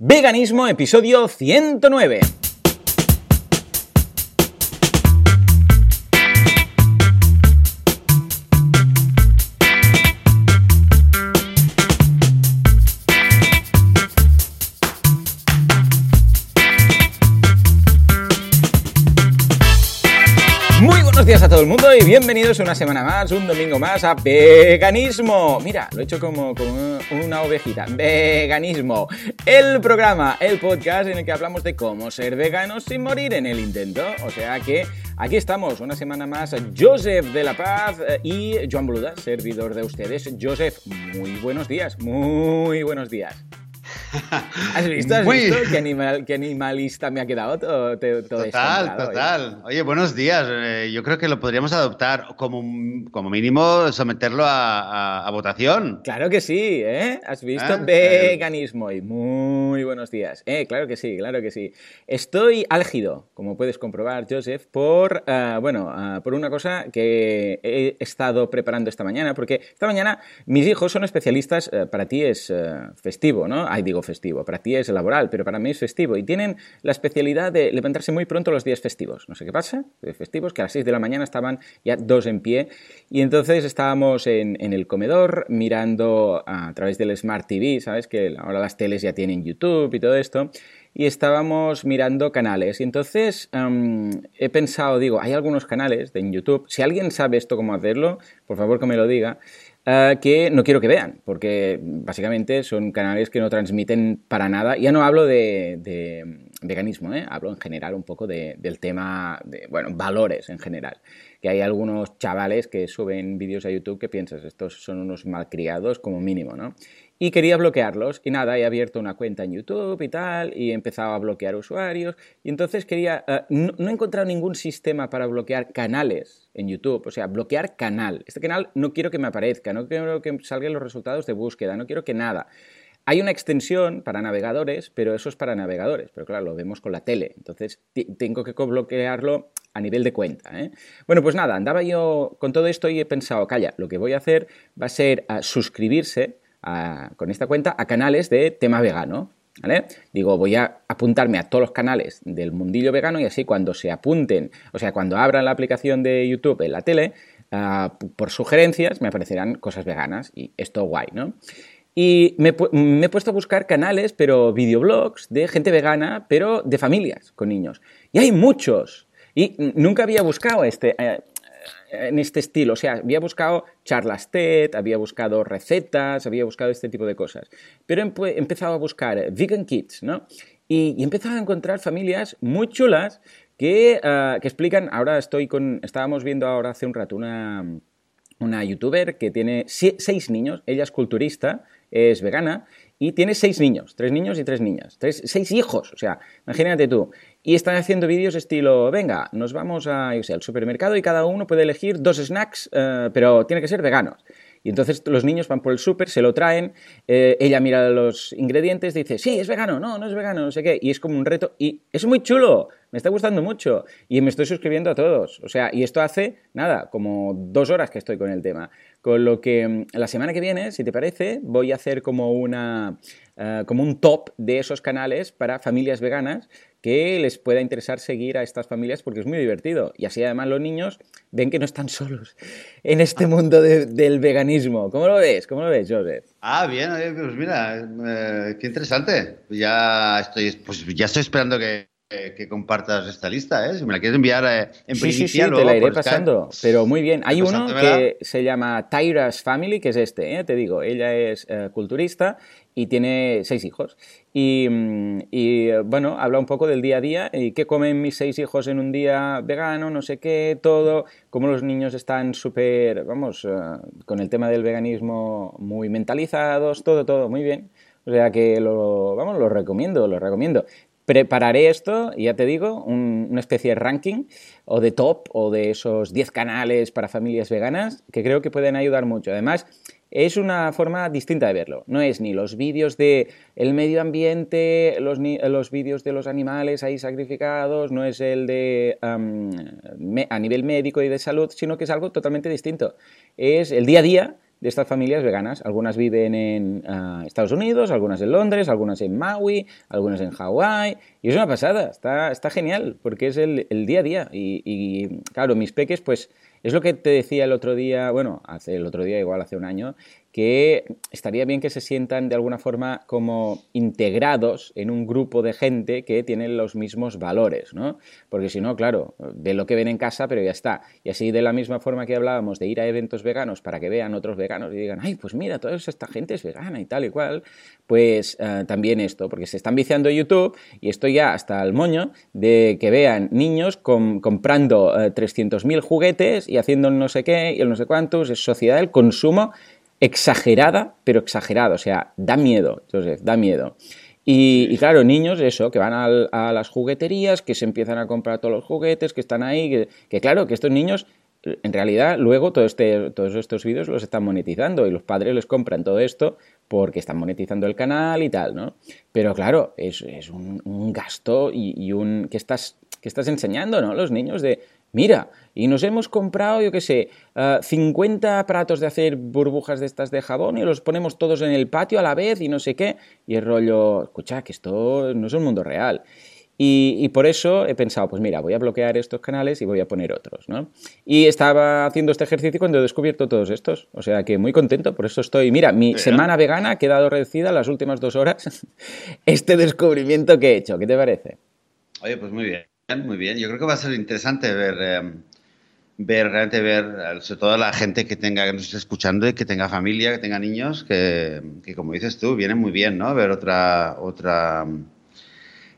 Veganismo, episodio 109. Todo el mundo y bienvenidos una semana más, un domingo más a Veganismo. Mira, lo he hecho como, como una ovejita. Veganismo, el programa, el podcast en el que hablamos de cómo ser veganos sin morir en el intento. O sea que aquí estamos, una semana más, Joseph de la Paz eh, y Joan Boluda, servidor de ustedes. Joseph, muy buenos días, muy buenos días. ¿Has visto? ¿Has Muy- visto qué, animal, qué animalista me ha quedado todo, todo Total, eh? total. Oye, buenos días. Eh, yo creo que lo podríamos adoptar como, como mínimo someterlo a, a- a votación. Claro que sí, ¿eh? ¿Has visto? Ah, Veganismo y muy buenos días. Eh, claro que sí, claro que sí. Estoy álgido, como puedes comprobar, Joseph, por, ah, bueno, ah, por una cosa que he estado preparando esta mañana, porque esta mañana mis hijos son especialistas, eh, para ti es festivo, ¿no? Ay, digo festivo, para ti es laboral, pero para mí es festivo. Y tienen la especialidad de levantarse muy pronto los días festivos. No sé qué pasa, de festivos, que a las 6 de la mañana estaban ya dos en pie. Y entonces estábamos en, en el comedor mirando a través del Smart TV, ¿sabes? Que ahora las teles ya tienen YouTube y todo esto. Y estábamos mirando canales. Y entonces em, he pensado, digo, hay algunos canales en YouTube. Si alguien sabe esto cómo hacerlo, por favor que me lo diga. Que no quiero que vean, porque básicamente son canales que no transmiten para nada. Ya no hablo de, de veganismo, ¿eh? hablo en general un poco de- del tema, de, bueno, valores en general. Que hay algunos chavales que suben vídeos a YouTube que piensas, estos son unos malcriados como mínimo, ¿no? Y quería bloquearlos y nada, he abierto una cuenta en YouTube y tal, y he empezado a bloquear usuarios. Y entonces quería, eh, no, no he encontrado ningún sistema para bloquear canales en YouTube, o sea, bloquear canal. Este canal no quiero que me aparezca, no quiero que salgan los resultados de búsqueda, no quiero que nada. Hay una extensión para navegadores, pero eso es para navegadores. Pero claro, lo vemos con la tele. Entonces tengo que bloquearlo a nivel de cuenta. ¿eh? Bueno, pues nada, andaba yo con todo esto y he pensado, calla, lo que voy a hacer va a ser a suscribirse con esta cuenta a canales de tema vegano. Digo, voy a apuntarme a todos los canales del mundillo vegano y así cuando se apunten, o sea, cuando abran la aplicación de YouTube en la tele, ah, por sugerencias me aparecerán cosas veganas y esto guay, ¿no? Y me, he puesto a buscar canales, pero videoblogs de gente vegana, pero de familias con niños. Y hay muchos. Y nunca había buscado este, eh, en este estilo. O sea, había buscado charlas TED, había buscado recetas, había buscado este tipo de cosas. Pero he empe- he empezado a buscar vegan kids, ¿no? Y, he empezado a encontrar familias muy chulas que, ah, que explican, ahora estoy con, estábamos viendo ahora hace un rato una, una youtuber que tiene seis niños, ella es culturista, es vegana y tiene seis niños, tres niños y tres niñas, tres, seis hijos, o sea, imagínate tú. Y están haciendo vídeos estilo, venga, nos vamos a, al supermercado y cada uno puede elegir dos snacks, eh, pero tiene que ser veganos. Y entonces los niños van por el súper, se lo traen, eh, ella mira los ingredientes, dice, sí, es vegano, no, no es vegano, no sé qué, y es como un reto, y es muy chulo, me está gustando mucho, y me estoy suscribiendo a todos, o sea, y esto hace, nada, como dos horas que estoy con el tema, con lo que mm, la semana que viene, si te parece, voy a hacer como una, eh, como un top de esos canales para familias veganas que les pueda interesar seguir a estas familias porque es muy divertido. Y así además los niños ven que no están solos en este mundo de- del veganismo. ¿Cómo lo ves? ¿Cómo lo ves, Joseph? Ah, bien, pues mira, eh, qué interesante. Ya estoy, pues ya estoy esperando que, que- que compartas esta lista, ¿eh? Si me la quieres enviar eh, en Sí, sí, sí, te la iré por Skype. pasando, pero muy bien. Hay uno Pasándomela. que se llama Tyra's Family, que es este, ¿eh? te digo, ella es eh, culturista y tiene seis hijos. Y, mm, y, eh, bueno, habla un poco del día a día y qué comen mis seis hijos en un día vegano, no sé qué, todo, cómo los niños están súper, vamos, eh, con el tema del veganismo muy mentalizados, todo, todo, muy bien. O sea que lo, vamos, lo recomiendo, lo recomiendo. Prepararé esto, ya te digo, un- una especie de ranking o de top o de esos 10 canales para familias veganas que creo que pueden ayudar mucho. Además, es una forma distinta de verlo. No es ni los vídeos de el medio ambiente, los, vídeos de los animales ahí sacrificados, no es el de me- a nivel médico y de salud, sino que es algo totalmente distinto. Es el día a día de estas familias veganas. Algunas viven en ah, Estados Unidos, algunas en Londres, algunas en Maui, algunas en Hawái. Y es una pasada, está, está genial, porque es el, día a día. Y, y, claro, mis peques, pues es lo que te decía el otro día, bueno, hace el otro día, igual hace un año, que estaría bien que se sientan de alguna forma como integrados en un grupo de gente que tienen los mismos valores, ¿no? Porque si no, claro, de lo que ven en casa, pero ya está. Y así de la misma forma que hablábamos de ir a eventos veganos para que vean otros veganos y digan, ay, pues mira, toda esta gente es vegana y tal y cual, pues eh, también esto, porque se están viciando YouTube y estoy ya hasta el moño de que vean niños comprando 300.000 eh, juguetes y haciendo no sé qué y el no sé cuántos, es sociedad del consumo exagerada, pero exagerada, o sea, da miedo, Joseph, da miedo. Y, claro, niños, eso, que van a, las jugueterías, que se empiezan a comprar todos los juguetes, que están ahí, que, claro, que estos niños, en realidad, luego todo este, todos estos vídeos los están monetizando y los padres les compran todo esto porque están monetizando el canal y tal, ¿no? Pero claro, es, es un, gasto y, y, un... que estás, que estás enseñando, ¿no? Los niños de, Mira, y nos hemos comprado, yo qué sé, 50 eh, aparatos de hacer burbujas de estas de jabón y los ponemos todos en el patio a la vez y no sé qué. Y el rollo, escucha, que esto no es un mundo real. Y, por eso he pensado, pues mira, voy a bloquear estos canales y voy a poner otros, ¿no? Y estaba haciendo este ejercicio cuando he descubierto todos estos. O sea que muy contento, por eso estoy. Mira, mi semana vegana ha quedado reducida las últimas dos horas. este descubrimiento que he hecho, ¿qué te parece? Oye, pues muy bien. Muy bien, yo creo que va a ser interesante ver, eh, ver realmente ver, sobre todo la gente que tenga, que nos esté escuchando y que tenga familia, que tenga niños, que, como dices tú, viene muy bien, ¿no? Ver otra, otra mm,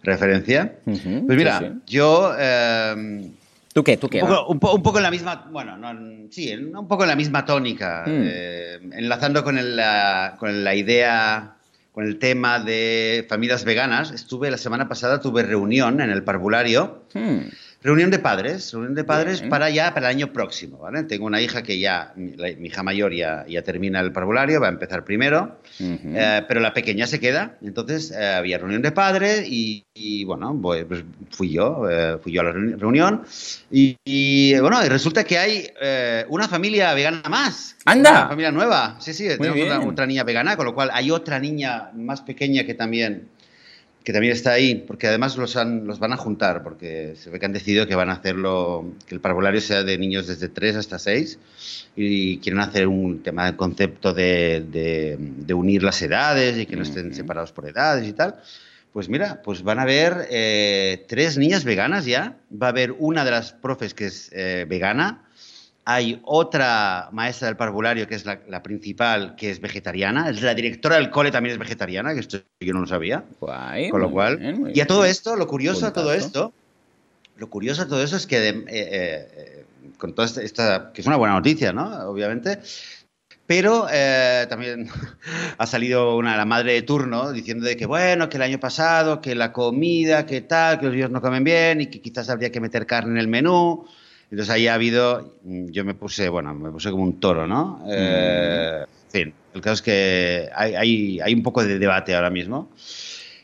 referencia. pues mira, yo... Eh, ¿Tú qué? ¿Tú qué? Un poco, un, poco en la misma, bueno, no, sí, un poco en la misma tónica, mm. eh, enlazando con, el, la, con la idea con el tema de familias veganas. Estuve la semana pasada, tuve reunión en el parvulario. Hmm. Reunión de padres, reunión de padres para ya, para el año próximo, ¿vale? Tengo una hija que ya, mi, hija mayor ya, ya termina el parvulario, va a empezar primero, eh, pero la pequeña se queda. Entonces eh, había reunión de padres y, bueno, pues fui yo, eh, fui yo a la reunión y, bueno, y resulta que hay una familia vegana más. ¡Anda! Una familia nueva. Sí, sí, tenemos otra niña vegana, con lo cual hay otra niña más pequeña que también que también está ahí, porque además los, los van a juntar, porque se ve que han decidido que van a hacerlo, que el parvulario sea de niños desde 3 hasta 6 y quieren hacer un tema de concepto de, de, unir las edades y que no estén separados por edades y tal. Pues mira, pues van a haber eh, tres niñas veganas ya. Va a haber una de las profes que es eh, vegana, hay otra maestra del parvulario, que es la, principal, que es vegetariana. La directora del cole también es vegetariana, que esto yo no lo sabía. con lo cual. y a todo esto, lo curioso a todo esto, lo curioso a todo eso es que, eh, eh, con toda esta, que es una buena noticia, ¿no? Obviamente. Pero eh, también ha salido una, la madre de turno diciendo de que, bueno, que el año pasado, que la comida, que tal, que los niños no comen bien y que quizás habría que meter carne en el menú. Entonces ahí ha habido, yo me puse, bueno, me puse como un toro, ¿no? Eh, en fin, el caso es que hay, hay, un poco de debate ahora mismo.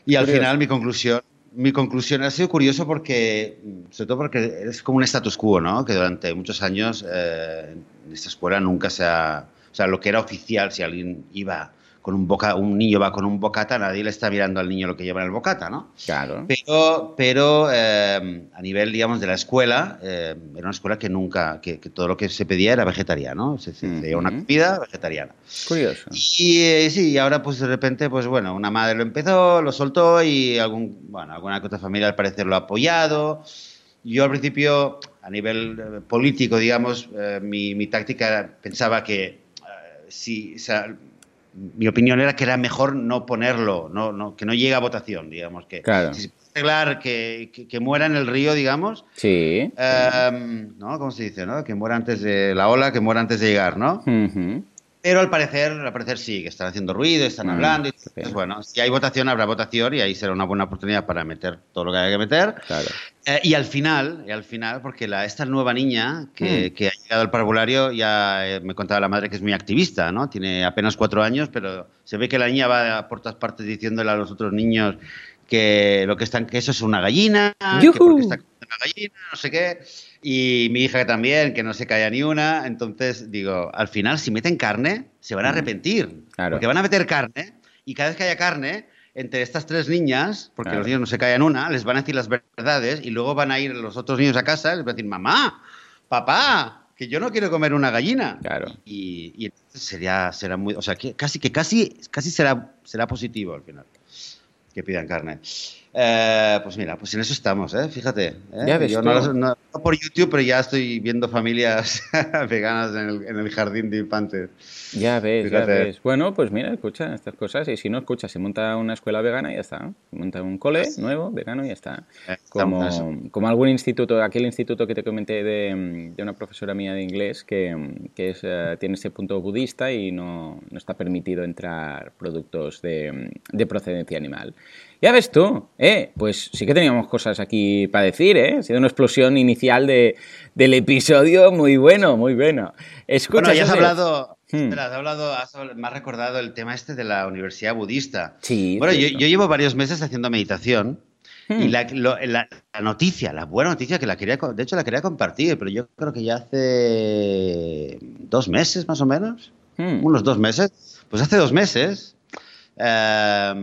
Y al final mi conclusión, mi conclusión ha sido curioso porque, sobre todo porque es como un status quo, ¿no? Que durante muchos años eh, en esta escuela nunca se ha, o sea, lo que era oficial, si alguien iba con un boca, un niño va con un bocata, nadie le está mirando al niño lo que lleva en el bocata, ¿no? Claro. Pero, pero eh, a nivel, digamos, de la escuela, eh, era una escuela que nunca, que, todo lo que se pedía era vegetariano, se, se una comida vegetariana. Curioso. Y eh, sí, y ahora pues de repente, pues bueno, una madre lo empezó, lo soltó y algún, bueno, alguna otra familia al parecer lo ha apoyado. Yo al principio, a nivel político, digamos, mi, mi, táctica pensaba que si, o sea, mi opinión era que era mejor no ponerlo, no, no, que no llegue a votación, digamos. Que, claro. Si se puede arreglar que, que, muera en el río, digamos. Sí. Em, ¿No? ¿Cómo se dice? ¿no? Que muera antes de la ola, que muera antes de llegar, ¿no? Pero al parecer, al parecer sí, que están haciendo ruido, están mm, hablando. Y, bueno, si hay votación, habrá votación y ahí será una buena oportunidad para meter todo lo que haya que meter. Claro. Eh, y al final, y al final, porque la, esta nueva niña que, mm. que ha llegado al parvulario, ya eh, me contaba la madre que es muy activista, ¿no? Tiene apenas cuatro años, pero se ve que la niña va por todas partes diciéndole a los otros niños que lo que están que eso es una gallina, que porque está una gallina, no sé qué. Y mi hija también, que no se calla ni una. Entonces, digo, al final, si meten carne, se van a arrepentir. Porque van a meter carne y cada vez que haya carne, entre estas tres niñas, porque los niños no se callan una, les van a decir las verdades y luego van a ir los otros niños a casa y les van a decir, mamá, papá, que yo no quiero comer una gallina. Claro. Y, y entonces sería, será muy, o sea, que casi, que casi, casi será, será positivo al final que pidan carne. Eh, pues mira, pues en eso estamos, ¿eh? fíjate. ¿eh? Yo no, por YouTube, pero ya estoy viendo familias veganas en el, jardín de infantes. Ya ves, ya ves. Bueno, pues mira, escucha estas cosas y si no escucha, se monta una escuela vegana y ya está. Se monta un cole nuevo, vegano y ya está. Eh, como, como algún instituto, aquel instituto que te comenté de, de una profesora mía de inglés que, que es, tiene ese punto budista y no, no está permitido entrar productos de, de procedencia animal. Ya ves tú, ¿eh? Pues sí que teníamos cosas aquí para decir, ¿eh? Ha sido una explosión inicial de, del episodio muy bueno, muy bueno. Escucha, bueno, ya has hablado, hmm. has hablado, me has recordado el tema este de la universidad budista. Sí. Bueno, yo, llevo varios meses haciendo meditación y hmm. la, noticia, la buena noticia que la quería, de hecho la quería compartir, pero yo creo que ya hace dos meses más o menos, hmm. unos dos meses, pues hace dos meses... Eh,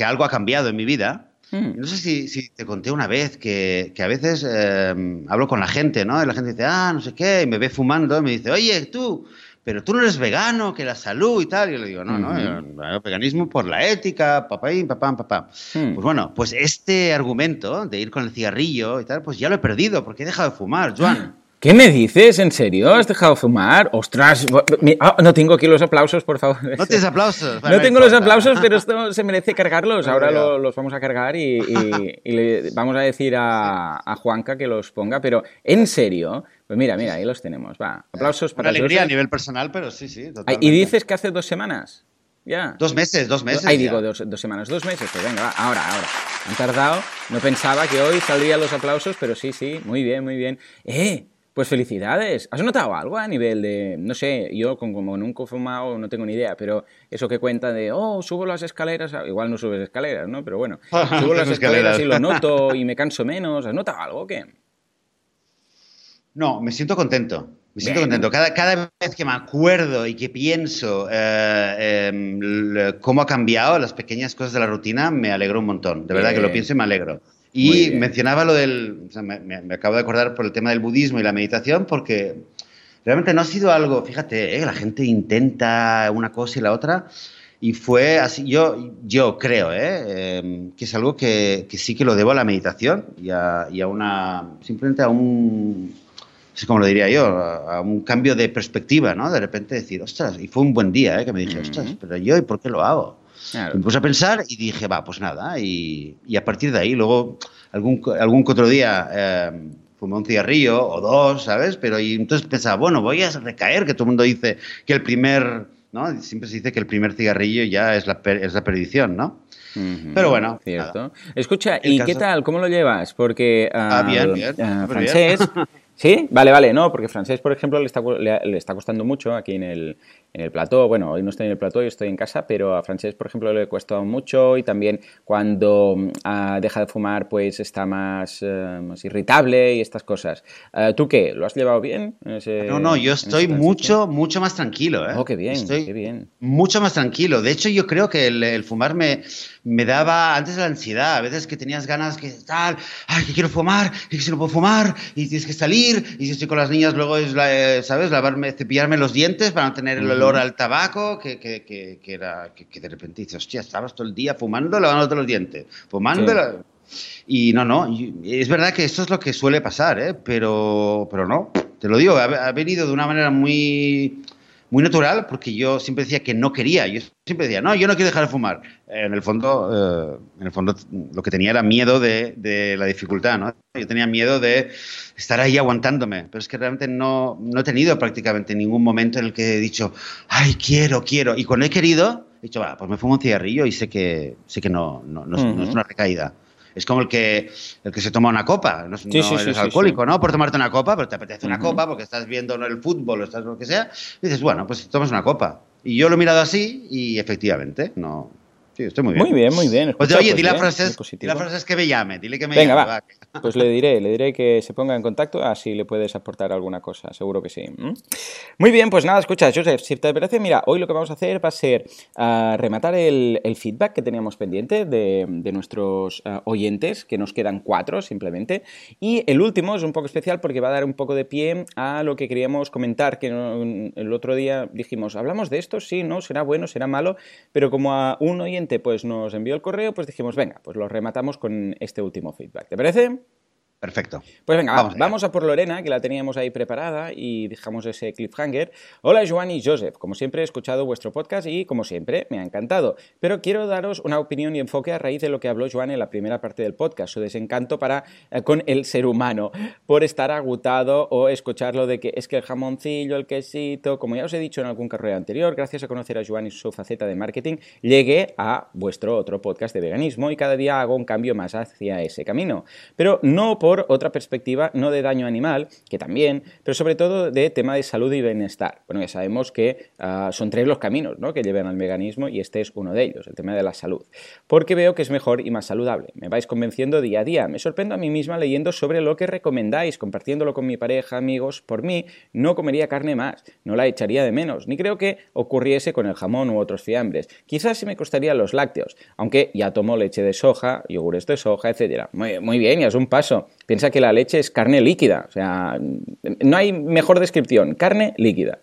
que algo ha cambiado en mi vida. Hmm. No sé si, te conté una vez que, a veces eh, hablo con la gente, ¿no? Y la gente dice, ah, no sé qué, y me ve fumando, y me dice, oye, tú, pero tú no eres vegano, que la salud y tal. Y yo le digo, no, no, el veganismo por la ética, papá, papá, papá. Hmm. Pues bueno, pues este argumento de ir con el cigarrillo y tal, pues ya lo he perdido, porque he dejado de fumar, Joan. ¿Qué me dices? ¿En serio? ¿Has dejado de fumar? ¡Ostras! Ah, no tengo aquí los aplausos, por favor. No tienes aplausos. No tengo los aplausos, pero esto se merece cargarlos. Ahora los vamos a cargar y, le vamos a decir a, Juanca que los ponga. Pero, ¿en serio? Pues mira, mira, ahí los tenemos. Va, aplausos para Una alegría a nivel personal, pero sí, sí. Totalmente. ¿Y dices que hace dos semanas? Ya. Dos meses, dos meses. Ahí digo dos, dos, semanas, dos meses. Pues venga, va, ahora, ahora. Han tardado. No pensaba que hoy saldrían los aplausos, pero sí, sí, muy bien, muy bien. ¡Eh! Pues felicidades. ¿Has notado algo a nivel de, no sé, yo como nunca he fumado no tengo ni idea, pero eso que cuenta de, oh, subo las escaleras, igual no subes escaleras, ¿no? Pero bueno, subo las escaleras y lo noto y me canso menos. ¿Has notado algo o qué? No, me siento contento. Me siento contento. Cada, cada, vez que me acuerdo y que pienso eh, em, cómo ha cambiado las pequeñas cosas de la rutina, me alegro un montón. De verdad que lo pienso y me alegro. Y mencionaba lo del, o sea, me, acabo de acordar por el tema del budismo y la meditación, porque realmente no ha sido algo, fíjate, ¿eh? la gente intenta una cosa y la otra, y fue así, yo, yo creo ¿eh? Em, que es algo que, que, sí que lo debo a la meditación y a, y a una, simplemente a un, no sé cómo lo diría yo, a, un cambio de perspectiva, ¿no? De repente decir, ostras, y fue un buen día, ¿eh? que me dije, ostras, pero yo, ¿y por qué lo hago? Me puse a pensar y dije, va, pues nada. Y, y a partir de ahí, luego, algún, algún otro día eh, fumé un cigarrillo o dos, ¿sabes? Pero y entonces pensaba, bueno, voy a recaer, que todo el mundo dice que el primer, ¿no? Siempre se dice que el primer cigarrillo ya es la, es la perdición, ¿no? Pero bueno. Cierto. Escucha, ¿y qué tal? ¿Cómo lo llevas? Porque ah, bien, bien. francés, ¿Sí? Vale, vale, no, porque francés, por ejemplo, le está, le, está costando mucho aquí en el, en el plató. Bueno, hoy no estoy en el plató, yo estoy en casa, pero a francés, por ejemplo, le cuesta mucho y también cuando uh, deja de fumar, pues está más, eh, más irritable y estas cosas. Uh, ¿Tú qué? ¿Lo has llevado bien? no, no, yo estoy mucho, mucho más tranquilo. ¿eh? Oh, qué bien, estoy qué bien. Mucho más tranquilo. De hecho, yo creo que el, el fumar me, me daba antes la ansiedad. A veces que tenías ganas que tal, ay, que quiero fumar, y que si no puedo fumar, y tienes que salir y si estoy con las niñas luego es, eh, ¿sabes? Lavarme, cepillarme los dientes para no tener el olor al tabaco, que, que, que, que era, que, de repente dices, hostia, estabas todo el día fumando, lavándote los dientes, fumando. Y no, no, es verdad que esto es lo que suele pasar, ¿eh? pero, pero no, te lo digo, ha venido de una manera muy muy natural porque yo siempre decía que no quería. Yo siempre decía, no, yo no quiero dejar de fumar. En el fondo, eh, en el fondo lo que tenía era miedo de, de, la dificultad, ¿no? Yo tenía miedo de estar ahí aguantándome, pero es que realmente no, no he tenido prácticamente ningún momento en el que he dicho, ay, quiero, quiero. Y cuando he querido, he dicho, va, pues me fumo un cigarrillo y sé que, sé que no, no, no es una recaída. Es como el que, el que se toma una copa. No, eres alcohólico, ¿no? Por tomarte una copa, pero te apetece una copa porque estás viendo el fútbol o estás lo que sea. Y dices, bueno, pues tomas una copa. Y yo lo he mirado así y efectivamente, no. Sí, estoy muy bien. Muy bien, muy bien. pues oye, di, la frase, la frase es que me llame, dile que me Venga, llame. Va. Pues le diré, le diré que se ponga en contacto, así le puedes aportar alguna cosa, seguro que sí. Muy bien, pues nada, escucha, Joseph, si te parece, mira, hoy lo que vamos a hacer va a ser uh, rematar el, el, feedback que teníamos pendiente de, de nuestros uh, oyentes, que nos quedan cuatro simplemente, y el último es un poco especial porque va a dar un poco de pie a lo que queríamos comentar, que el otro día dijimos, ¿hablamos de esto? Sí, no, será bueno, será malo, pero como a un oyente pues nos envió el correo, pues dijimos, venga, pues lo rematamos con este último feedback. ¿Te parece? Perfecto. Pues venga, vamos, vamos, a por Lorena, que la teníamos ahí preparada y dejamos ese cliffhanger. Hola, Joan y Joseph. Como siempre, he escuchado vuestro podcast y, como siempre, me ha encantado. Pero quiero daros una opinión y enfoque a raíz de lo que habló Joan en la primera parte del podcast, su desencanto para, eh, con el ser humano, por estar agotado o escucharlo de que es que el jamoncillo, el quesito, como ya os he dicho en algún carrera anterior, gracias a conocer a Joan y su faceta de marketing, llegué a vuestro otro podcast de veganismo y cada día hago un cambio más hacia ese camino. Pero no por por otra perspectiva, no de daño animal, que también, pero sobre todo de tema de salud y bienestar. Bueno, ya sabemos que uh, son tres los caminos ¿no? que llevan al veganismo y este es uno de ellos, el tema de la salud. Porque veo que es mejor y más saludable. Me vais convenciendo día a día. Me sorprendo a mí misma leyendo sobre lo que recomendáis, compartiéndolo con mi pareja, amigos. Por mí, no comería carne más, no la echaría de menos, ni creo que ocurriese con el jamón u otros fiambres. Quizás sí me costaría los lácteos, aunque ya tomo leche de soja, yogures de soja, etc. Muy, muy bien, ya es un paso. Piensa que la leche es carne líquida, o sea, no hay mejor descripción, carne líquida.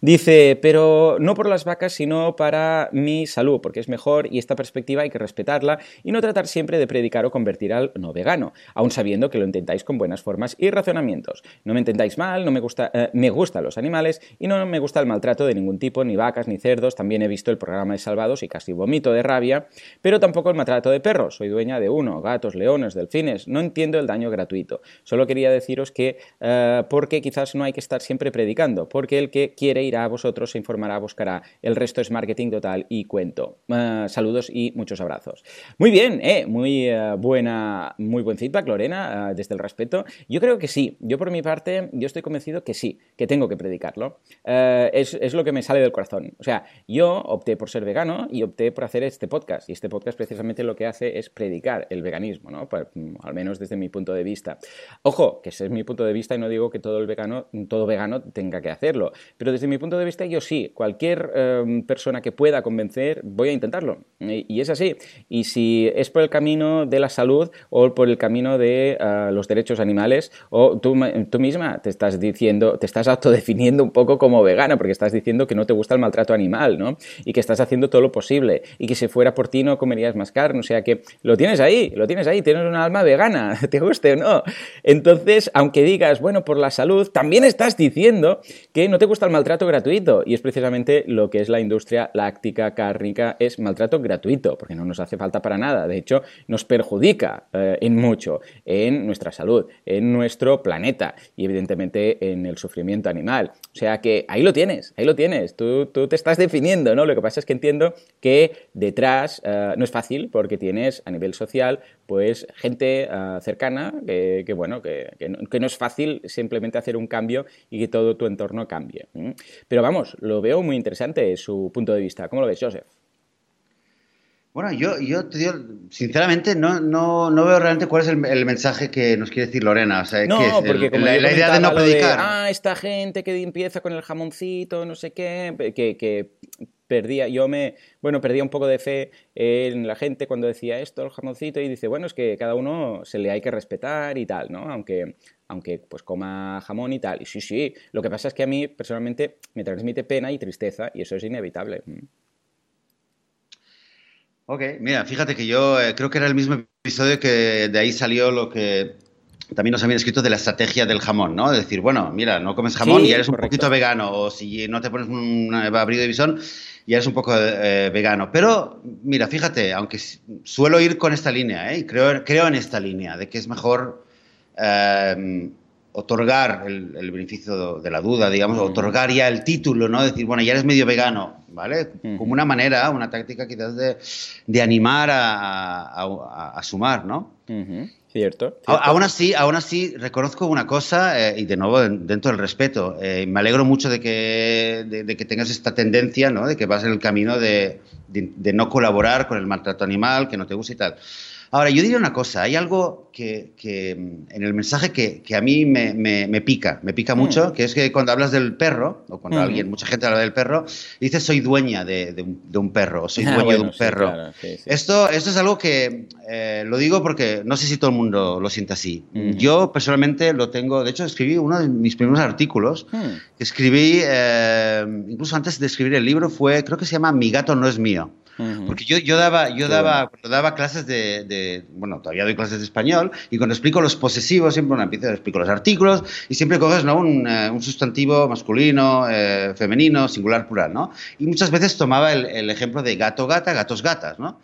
Dice, pero no por las vacas, sino para mi salud, porque es mejor y esta perspectiva hay que respetarla y no tratar siempre de predicar o convertir al no vegano, aun sabiendo que lo intentáis con buenas formas y razonamientos. No me entendáis mal, no me gusta, eh, me gustan los animales y no me gusta el maltrato de ningún tipo, ni vacas ni cerdos. También he visto el programa de Salvados y casi vomito de rabia, pero tampoco el maltrato de perros. Soy dueña de uno, gatos, leones, delfines. No entiendo el daño gratuito. Solo quería deciros que, uh, porque quizás no hay que estar siempre predicando, porque el que quiere ir a vosotros, se informará, buscará. El resto es marketing total y cuento. Uh, saludos y muchos abrazos. Muy bien, eh, muy uh, buena, muy buen feedback, Lorena, desde el respeto. Yo creo que sí. Yo por mi parte, yo estoy convencido que sí, que tengo que predicarlo. Es, es, lo que me sale del corazón. O sea, yo opté por ser vegano y opté por hacer este podcast. Y este podcast precisamente lo que hace es predicar el veganismo, ¿no? Pues, al menos desde mi punto de vista. Ojo, que ese es mi punto de vista y no digo que todo el vegano, todo vegano tenga que hacerlo. Pero desde mi punto de vista, yo sí, cualquier eh, persona que pueda convencer, voy a intentarlo. Y, y, es así. Y si es por el camino de la salud o por el camino de uh, los derechos animales, o tú, tú, misma te estás diciendo, te estás autodefiniendo un poco como vegana, porque estás diciendo que no te gusta el maltrato animal, ¿no? Y que estás haciendo todo lo posible. Y que si fuera por ti no comerías más carne. O sea que lo tienes ahí, lo tienes ahí, tienes una alma vegana, te guste o no. Entonces, aunque digas, bueno, por la salud, también estás diciendo que no te gusta el maltrato gratuito y es precisamente lo que es la industria láctica, cárnica, es maltrato gratuito, porque no nos hace falta para nada, de hecho nos perjudica eh, en mucho en nuestra salud, en nuestro planeta y evidentemente en el sufrimiento animal. O sea que ahí lo tienes, ahí lo tienes, tú, tú te estás definiendo, ¿no? Lo que pasa es que entiendo que detrás uh, no es fácil porque tienes a nivel social pues gente uh, cercana que, bueno, que, que, no, es fácil simplemente hacer un cambio y que todo tu entorno cambie. Pero vamos, lo veo muy interesante su punto de vista. ¿Cómo lo ves, Joseph? Bueno, yo, yo te digo, sinceramente, no, no, no veo realmente cuál es el, el, mensaje que nos quiere decir Lorena. O sea, no, ¿qué es? porque el, como la, la idea de no predicar. De, ah, esta gente que empieza con el jamoncito, no sé qué, que, que perdía, yo me, bueno, perdía un poco de fe en la gente cuando decía esto, el jamoncito, y dice, bueno, es que cada uno se le hay que respetar y tal, ¿no? Aunque, aunque pues coma jamón y tal. Y sí, sí, lo que pasa es que a mí personalmente me transmite pena y tristeza y eso es inevitable. Ok, mira, fíjate que yo eh, creo que era el mismo episodio que de ahí salió lo que también nos habían escrito de la estrategia del jamón, ¿no? De decir, bueno, mira, no comes jamón sí, y eres correcto. un poquito vegano, o si no te pones un abrigo de bisón y eres un poco eh, vegano. Pero, mira, fíjate, aunque suelo ir con esta línea, ¿eh? creo, creo en esta línea, de que es mejor eh, otorgar el, beneficio de la duda, digamos, otorgar ya el título, ¿no? Decir, bueno, ya eres medio vegano, ¿vale? Como una manera, una táctica quizás de, animar a, sumar, ¿no? Cierto, Aún así, aún así, reconozco una cosa, eh, y de nuevo dentro del respeto, eh, me alegro mucho de que, de, que tengas esta tendencia, ¿no? De que vas en el camino de, de, no colaborar con el maltrato animal, que no te gusta y tal. Ahora, yo diría una cosa, hay algo que, mm, en el mensaje que, a mí me, pica, me pica mm. mucho, que es que cuando hablas del perro, o cuando mm. alguien, mucha gente habla del perro, dice soy dueña de, un, perro, o soy ah, dueño de un perro. Esto, esto es algo que eh, lo digo porque no sé si todo el mundo lo siente así. Yo personalmente lo tengo, de hecho escribí uno de mis primeros artículos, que escribí, eh, incluso antes de escribir el libro, fue, creo que se llama Mi gato no es mío. Porque yo, yo daba, yo daba, daba clases de, bueno, todavía doy clases de español y cuando explico los posesivos siempre una empiezo, explico los artículos y siempre coges ¿no? un, eh, un sustantivo masculino, eh, femenino, singular, plural, ¿no? Y muchas veces tomaba el, el ejemplo de gato, gata, gatos, gatas, ¿no?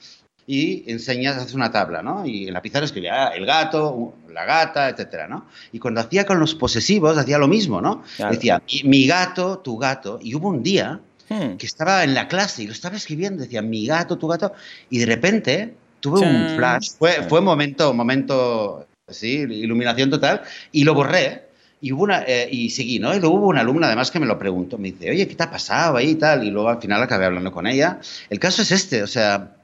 y enseñas, haces una tabla, ¿no? Y en la pizarra escribía ah, el gato, la gata, etcétera, ¿no? Y cuando hacía con los posesivos, hacía lo mismo, ¿no? Decía, mi gato, tu gato, y hubo un día Hmm. que estaba en la clase y lo estaba escribiendo, decía mi gato, tu gato, y de repente tuve un flash, fue, fue momento, momento, sí, iluminación total, y lo borré. Y, hubo una, eh, y seguí, ¿no? Y luego hubo una alumna además que me lo preguntó, me dice, oye, ¿qué te ha pasado ahí y tal? Y luego al final acabé hablando con ella. El caso es este, o sea,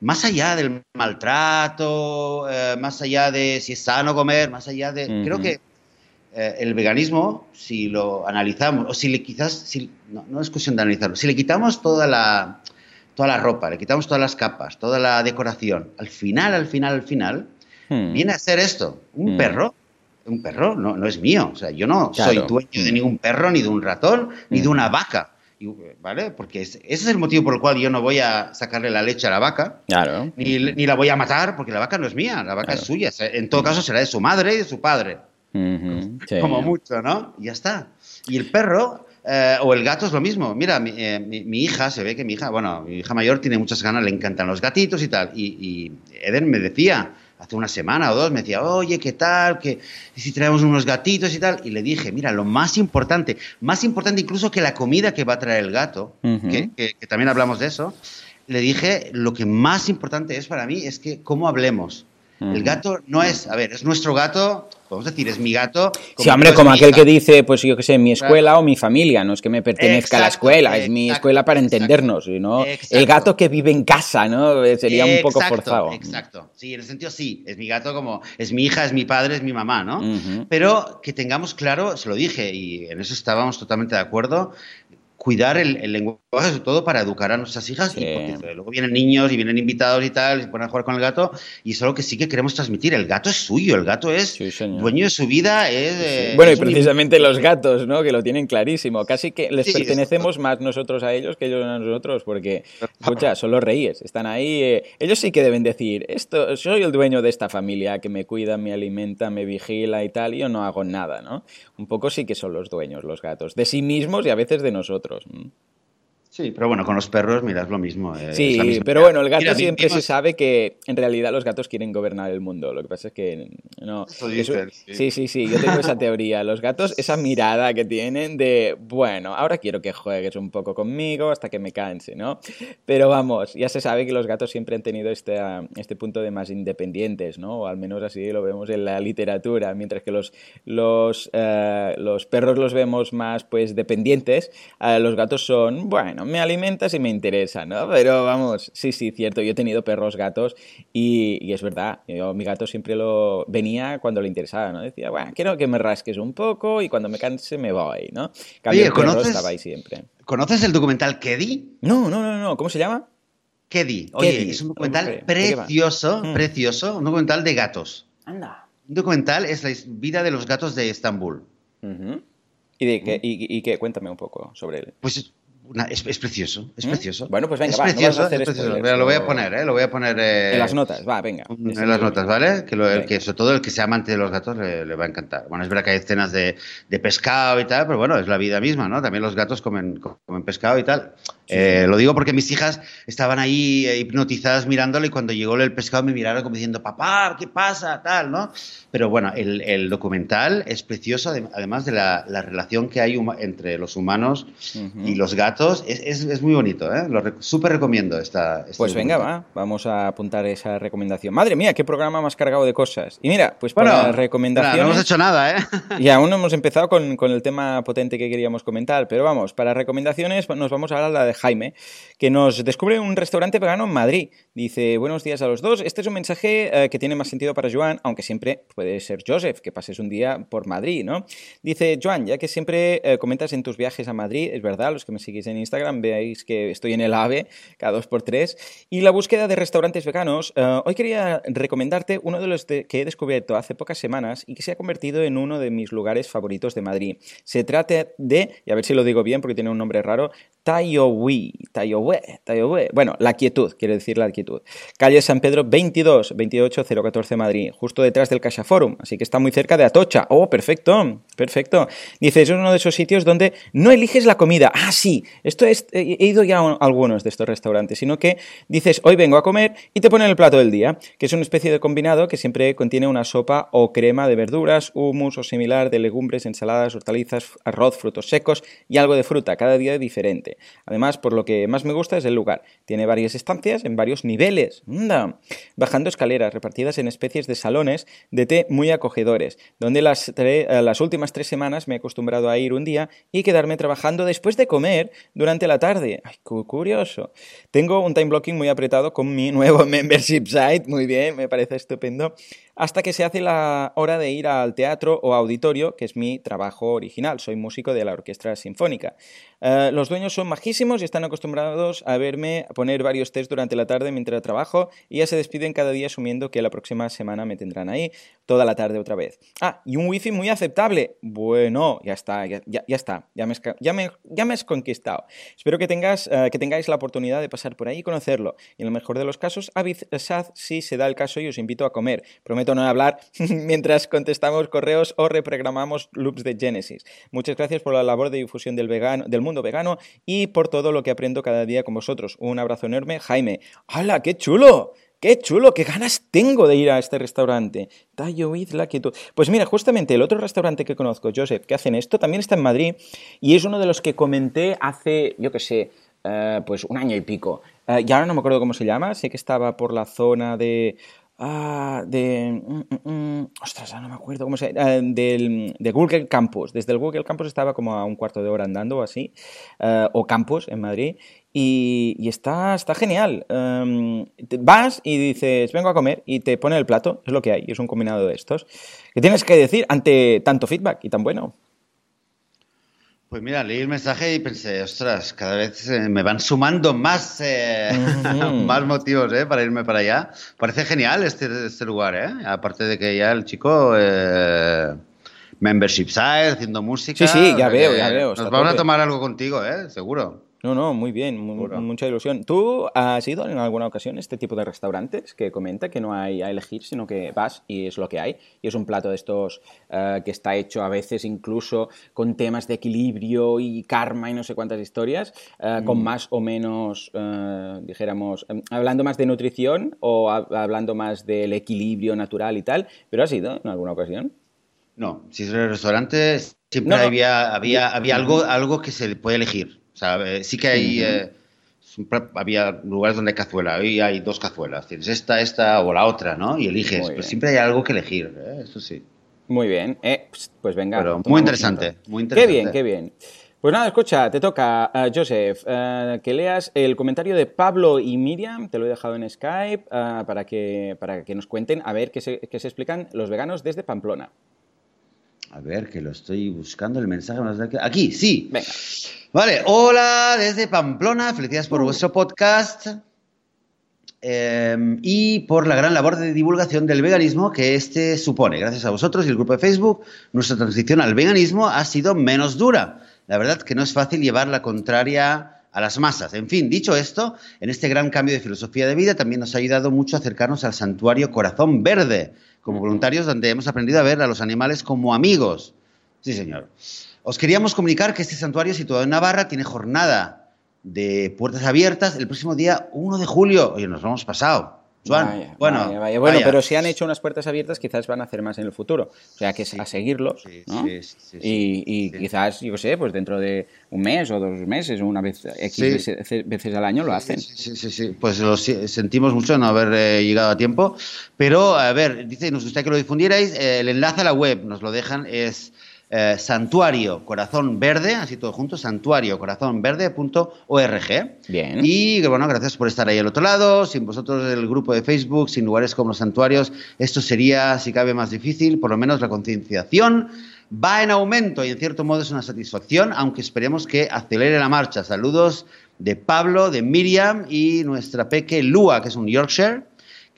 más allá del maltrato, eh, más allá de si es sano comer, más allá de... Creo que eh, el veganismo, si lo analizamos, o si le quizás, si, no, es cuestión de analizarlo, si le quitamos toda la, toda la ropa, le quitamos todas las capas, toda la decoración, al final, al final, al final, hmm. viene a ser esto, un hmm. perro. Un perro no, no, es mío, o sea, yo no soy dueño de ningún perro, ni de un ratón, ni de hmm. una vaca. ¿Vale? Porque ese es el motivo por el cual yo no voy a sacarle la leche a la vaca. Claro. Ni, ni la voy a matar, porque la vaca no es mía, la vaca es suya. En todo caso será de su madre y de su padre como mucho, ¿no? Y ya está. Y el perro eh, o el gato es lo mismo. Mira, eh, mi, hija, se ve que mi hija, bueno, mi hija mayor tiene muchas ganas, le encantan los gatitos y tal. Y, Eden me decía, hace una semana o dos, me decía, oye, ¿qué tal? ¿Qué, si traemos unos gatitos y tal? Y le dije, mira, lo más importante, más importante incluso que la comida que va a traer el gato, que, que también hablamos de eso, le dije, lo que más importante es para mí es que cómo hablemos. El gato no es, a ver, es nuestro gato, podemos decir, es mi gato. Sí, hombre, como aquel que dice, pues yo qué sé, mi escuela o mi familia, no es que me pertenezca a la escuela, es mi escuela para entendernos, ¿no? El gato que vive en casa, ¿no? Sería un poco forzado. Exacto, sí, en el sentido sí, es mi gato como, es mi hija, es mi padre, es mi mamá, ¿no? Pero que tengamos claro, se lo dije y en eso estábamos totalmente de acuerdo, cuidar el, lenguaje, sobre todo para educar a nuestras hijas. Y porque luego vienen niños y vienen invitados y tal, y se ponen a jugar con el gato. Y es algo que sí que queremos transmitir. El gato es suyo, el gato es dueño de su vida. Es, bueno, y precisamente los gatos, ¿no? Que lo tienen clarísimo. Casi que les pertenecemos más nosotros a ellos que ellos a nosotros, porque, escucha, son los reyes. Están ahí. Eh, ellos sí que deben decir: esto, soy el dueño de esta familia que me cuida, me alimenta, me vigila y tal, y yo no hago nada, ¿no? Un poco sí que son los dueños, los gatos, de sí mismos y a veces de nosotros. Sí, pero bueno, con los perros, mira, es lo mismo. Eh, sí, pero bueno, el gato siempre se sabe que en realidad los gatos quieren gobernar el mundo. Lo que pasa es que no. sí. sí, sí, yo tengo esa teoría. Los gatos, esa mirada que tienen de, bueno, ahora quiero que juegues un poco conmigo hasta que me canse, ¿no? Pero vamos, ya se sabe que los gatos siempre han tenido este, este punto de más independientes, ¿no? O al menos así lo vemos en la literatura, mientras que los, los, eh, los perros los vemos más, pues, dependientes, eh, los gatos son, bueno, me alimentas y me interesa, ¿no? Pero vamos, sí, sí, cierto, yo he tenido perros, gatos y, es verdad, yo, mi gato siempre lo venía cuando le interesaba, ¿no? Decía, bueno, quiero que me rasques un poco y cuando me canse me voy, ¿no? Cambio Oye, ¿conoces, estaba ahí siempre. ¿Conoces el documental Keddy? No, no, no, no, ¿cómo se llama? Keddy. Oye, es un documental precioso, mm. precioso, un documental de gatos. Anda. Un documental es la vida de los gatos de Estambul. ¿Y, de qué, y, qué? Cuéntame un poco sobre él. Pues es, precioso, es ¿Mm? precioso. Bueno, pues venga, es precioso, es precioso. lo voy a poner, ¿eh? Lo voy a poner... Eh, en las notas, va, venga. En las notas, ¿vale? Que, el que sobre todo el que sea amante de los gatos le, va a encantar. Bueno, es verdad que hay escenas de, de, pescado y tal, pero bueno, es la vida misma, ¿no? También los gatos comen, comen pescado y tal. Eh, lo digo porque mis hijas estaban ahí eh, hipnotizadas mirándolo y cuando llegó el pescado me miraron como diciendo, papá, ¿qué pasa? Tal, ¿no? Pero bueno, el, documental es precioso, además de la, relación que hay entre los humanos y los gatos. Es, muy bonito, ¿eh? Lo súper recomiendo esta. Este pues venga, va, vamos a apuntar esa recomendación. Madre mía, qué programa más cargado de cosas. Y mira, pues para recomendaciones. no hemos hecho nada, ¿eh? y aún no hemos empezado con, con, el tema potente que queríamos comentar, pero vamos, para recomendaciones nos vamos a hablar de Jaime, que nos descubre un restaurante vegano en Madrid. Dice, buenos días a los dos. Este es un mensaje eh, que tiene más sentido para Joan, aunque siempre puede ser Joseph, que pases un día por Madrid, ¿no? Dice, Joan, ya que siempre eh, comentas en tus viajes a Madrid, es verdad, los que me seguís en Instagram veáis que estoy en el AVE cada dos por tres, y la búsqueda de restaurantes veganos, eh, hoy quería recomendarte uno de los que he descubierto hace pocas semanas y que se ha convertido en uno de mis lugares favoritos de Madrid. Se trata de, y a ver si lo digo bien porque tiene un nombre raro, Tayowi, Tayowe, Tayowe. Bueno, la quietud, quiere decir la quietud. Calle San Pedro 22, 28014 Madrid, justo detrás del Caixa Forum, así que está muy cerca de Atocha. Oh, perfecto, perfecto. Dice, es uno de esos sitios donde no eliges la comida. Ah, sí, esto es, he ido ya a algunos de estos restaurantes, sino que dices, hoy vengo a comer y te ponen el plato del día, que es una especie de combinado que siempre contiene una sopa o crema de verduras, humus o similar de legumbres, ensaladas, hortalizas, arroz, frutos secos y algo de fruta, cada día diferente. Además, por lo que más me gusta es el lugar. Tiene varias estancias en varios niveles. Bajando escaleras repartidas en especies de salones de té muy acogedores, donde las, eh, las últimas tres semanas me he acostumbrado a ir un día y quedarme trabajando después de comer durante la tarde. ¡Ay, qué curioso! Tengo un time blocking muy apretado con mi nuevo membership site. Muy bien, me parece estupendo hasta que se hace la hora de ir al teatro o auditorio, que es mi trabajo original. Soy músico de la Orquesta Sinfónica. Eh, los dueños son majísimos y están acostumbrados a verme poner varios test durante la tarde mientras trabajo y ya se despiden cada día asumiendo que la próxima semana me tendrán ahí toda la tarde otra vez. Ah, y un wifi muy aceptable. Bueno, ya está, ya, está, ya me, has conquistado. Espero que, tengas, eh, que tengáis la oportunidad de pasar por ahí y conocerlo. Y en el mejor de los casos, avisad si se da el caso y os invito a comer. No hablar mientras contestamos correos o reprogramamos loops de Genesis. Muchas gracias por la labor de difusión del, vegano, del mundo vegano y por todo lo que aprendo cada día con vosotros. Un abrazo enorme, Jaime. ¡Hala, qué chulo! ¡Qué chulo! ¡Qué ganas tengo de ir a este restaurante! Tallo la quietud. Pues mira, justamente el otro restaurante que conozco, Joseph, que hacen esto, también está en Madrid y es uno de los que comenté hace, yo qué sé, eh, pues un año y pico. Uh, y ahora no me acuerdo cómo se llama, sé que estaba por la zona de... Ah, de. Mm, mm, mm, no me acuerdo cómo se. llama. del, de Google Campus. Desde el Google Campus estaba como a un cuarto de hora andando o así. Eh, o Campus en Madrid. Y, está, está genial. Em, vas y dices, vengo a comer y te pone el plato. Es lo que hay. Es un combinado de estos. ¿Qué tienes que decir ante tanto feedback y tan bueno? Pues mira, leí el mensaje y pensé, ostras, cada vez eh, me van sumando más, eh, más motivos eh, para irme para allá. Parece genial este, este lugar, ¿eh? Aparte de que ya el chico, membership site, haciendo música. Sí, sí, ya veo, ya veo. Nos vamos a tomar algo contigo, ¿eh? Seguro. No, no, muy bien, mucha ilusión. ¿Tú has ido en alguna ocasión a este tipo de restaurantes que comenta que no hay a elegir, sino que vas y es lo que hay? Y es un plato de estos eh, que está hecho a veces incluso con temas de equilibrio y karma y no sé cuántas historias, eh, con mm. más o menos, eh, dijéramos, hablando más de nutrición o hablando más del equilibrio natural y tal, pero ¿has ido en alguna ocasión? No, si es el restaurante siempre había, había, había algo, algo que se puede elegir. O sea, eh, sí que hay... Eh, había lugares donde hay cazuela, hoy hay dos cazuelas, tienes esta, esta o la otra, ¿no? Y eliges, pero siempre hay algo que elegir, ¿eh? eso sí. Muy bien, pues venga. muy interesante, muy interesante. Qué bien, qué bien. Pues nada, escucha, te toca, Joseph, que leas el comentario de Pablo y Miriam, te lo he dejado en Skype, para, que, para que nos cuenten a ver qué se, qué se explican los veganos desde Pamplona. A ver, que lo estoy buscando el mensaje. Aquí, sí. Vale, hola desde Pamplona. Felicidades por uh. vuestro podcast. Em, y por la gran labor de divulgación del veganismo que este supone. Gracias a vosotros y el grupo de Facebook, nuestra transición al veganismo ha sido menos dura. La verdad que no es fácil llevar la contraria a las masas. En fin, dicho esto, en este gran cambio de filosofía de vida también nos ha ayudado mucho a acercarnos al santuario Corazón Verde, como voluntarios donde hemos aprendido a ver a los animales como amigos. Sí, señor. Os queríamos comunicar que este santuario situado en Navarra tiene jornada de puertas abiertas el próximo día 1 de julio. Oye, nos lo hemos pasado bueno, bueno pero si han hecho unas puertas abiertas, quizás van a hacer más en el futuro. O sea, que es a seguirlos, ¿no? y, quizás, yo sé, pues dentro de un mes o dos meses o una vez X veces, al año lo hacen. Sí, sí, sí. Pues lo sentimos mucho no haber eh, llegado a tiempo. Pero, a ver, dice, nos gustaría que lo difundierais. Eh, el enlace a la web nos lo dejan, es eh, santuario corazón verde, así todo junto, santuario corazón verde.org. Bien. Y bueno, gracias por estar ahí al otro lado. Sin vosotros el grupo de Facebook, sin lugares como los santuarios, esto sería, si cabe, más difícil. Por lo menos la concienciación va en aumento y en cierto modo es una satisfacción, aunque esperemos que acelere la marcha. Saludos de Pablo, de Miriam y nuestra peque Lua, que es un Yorkshire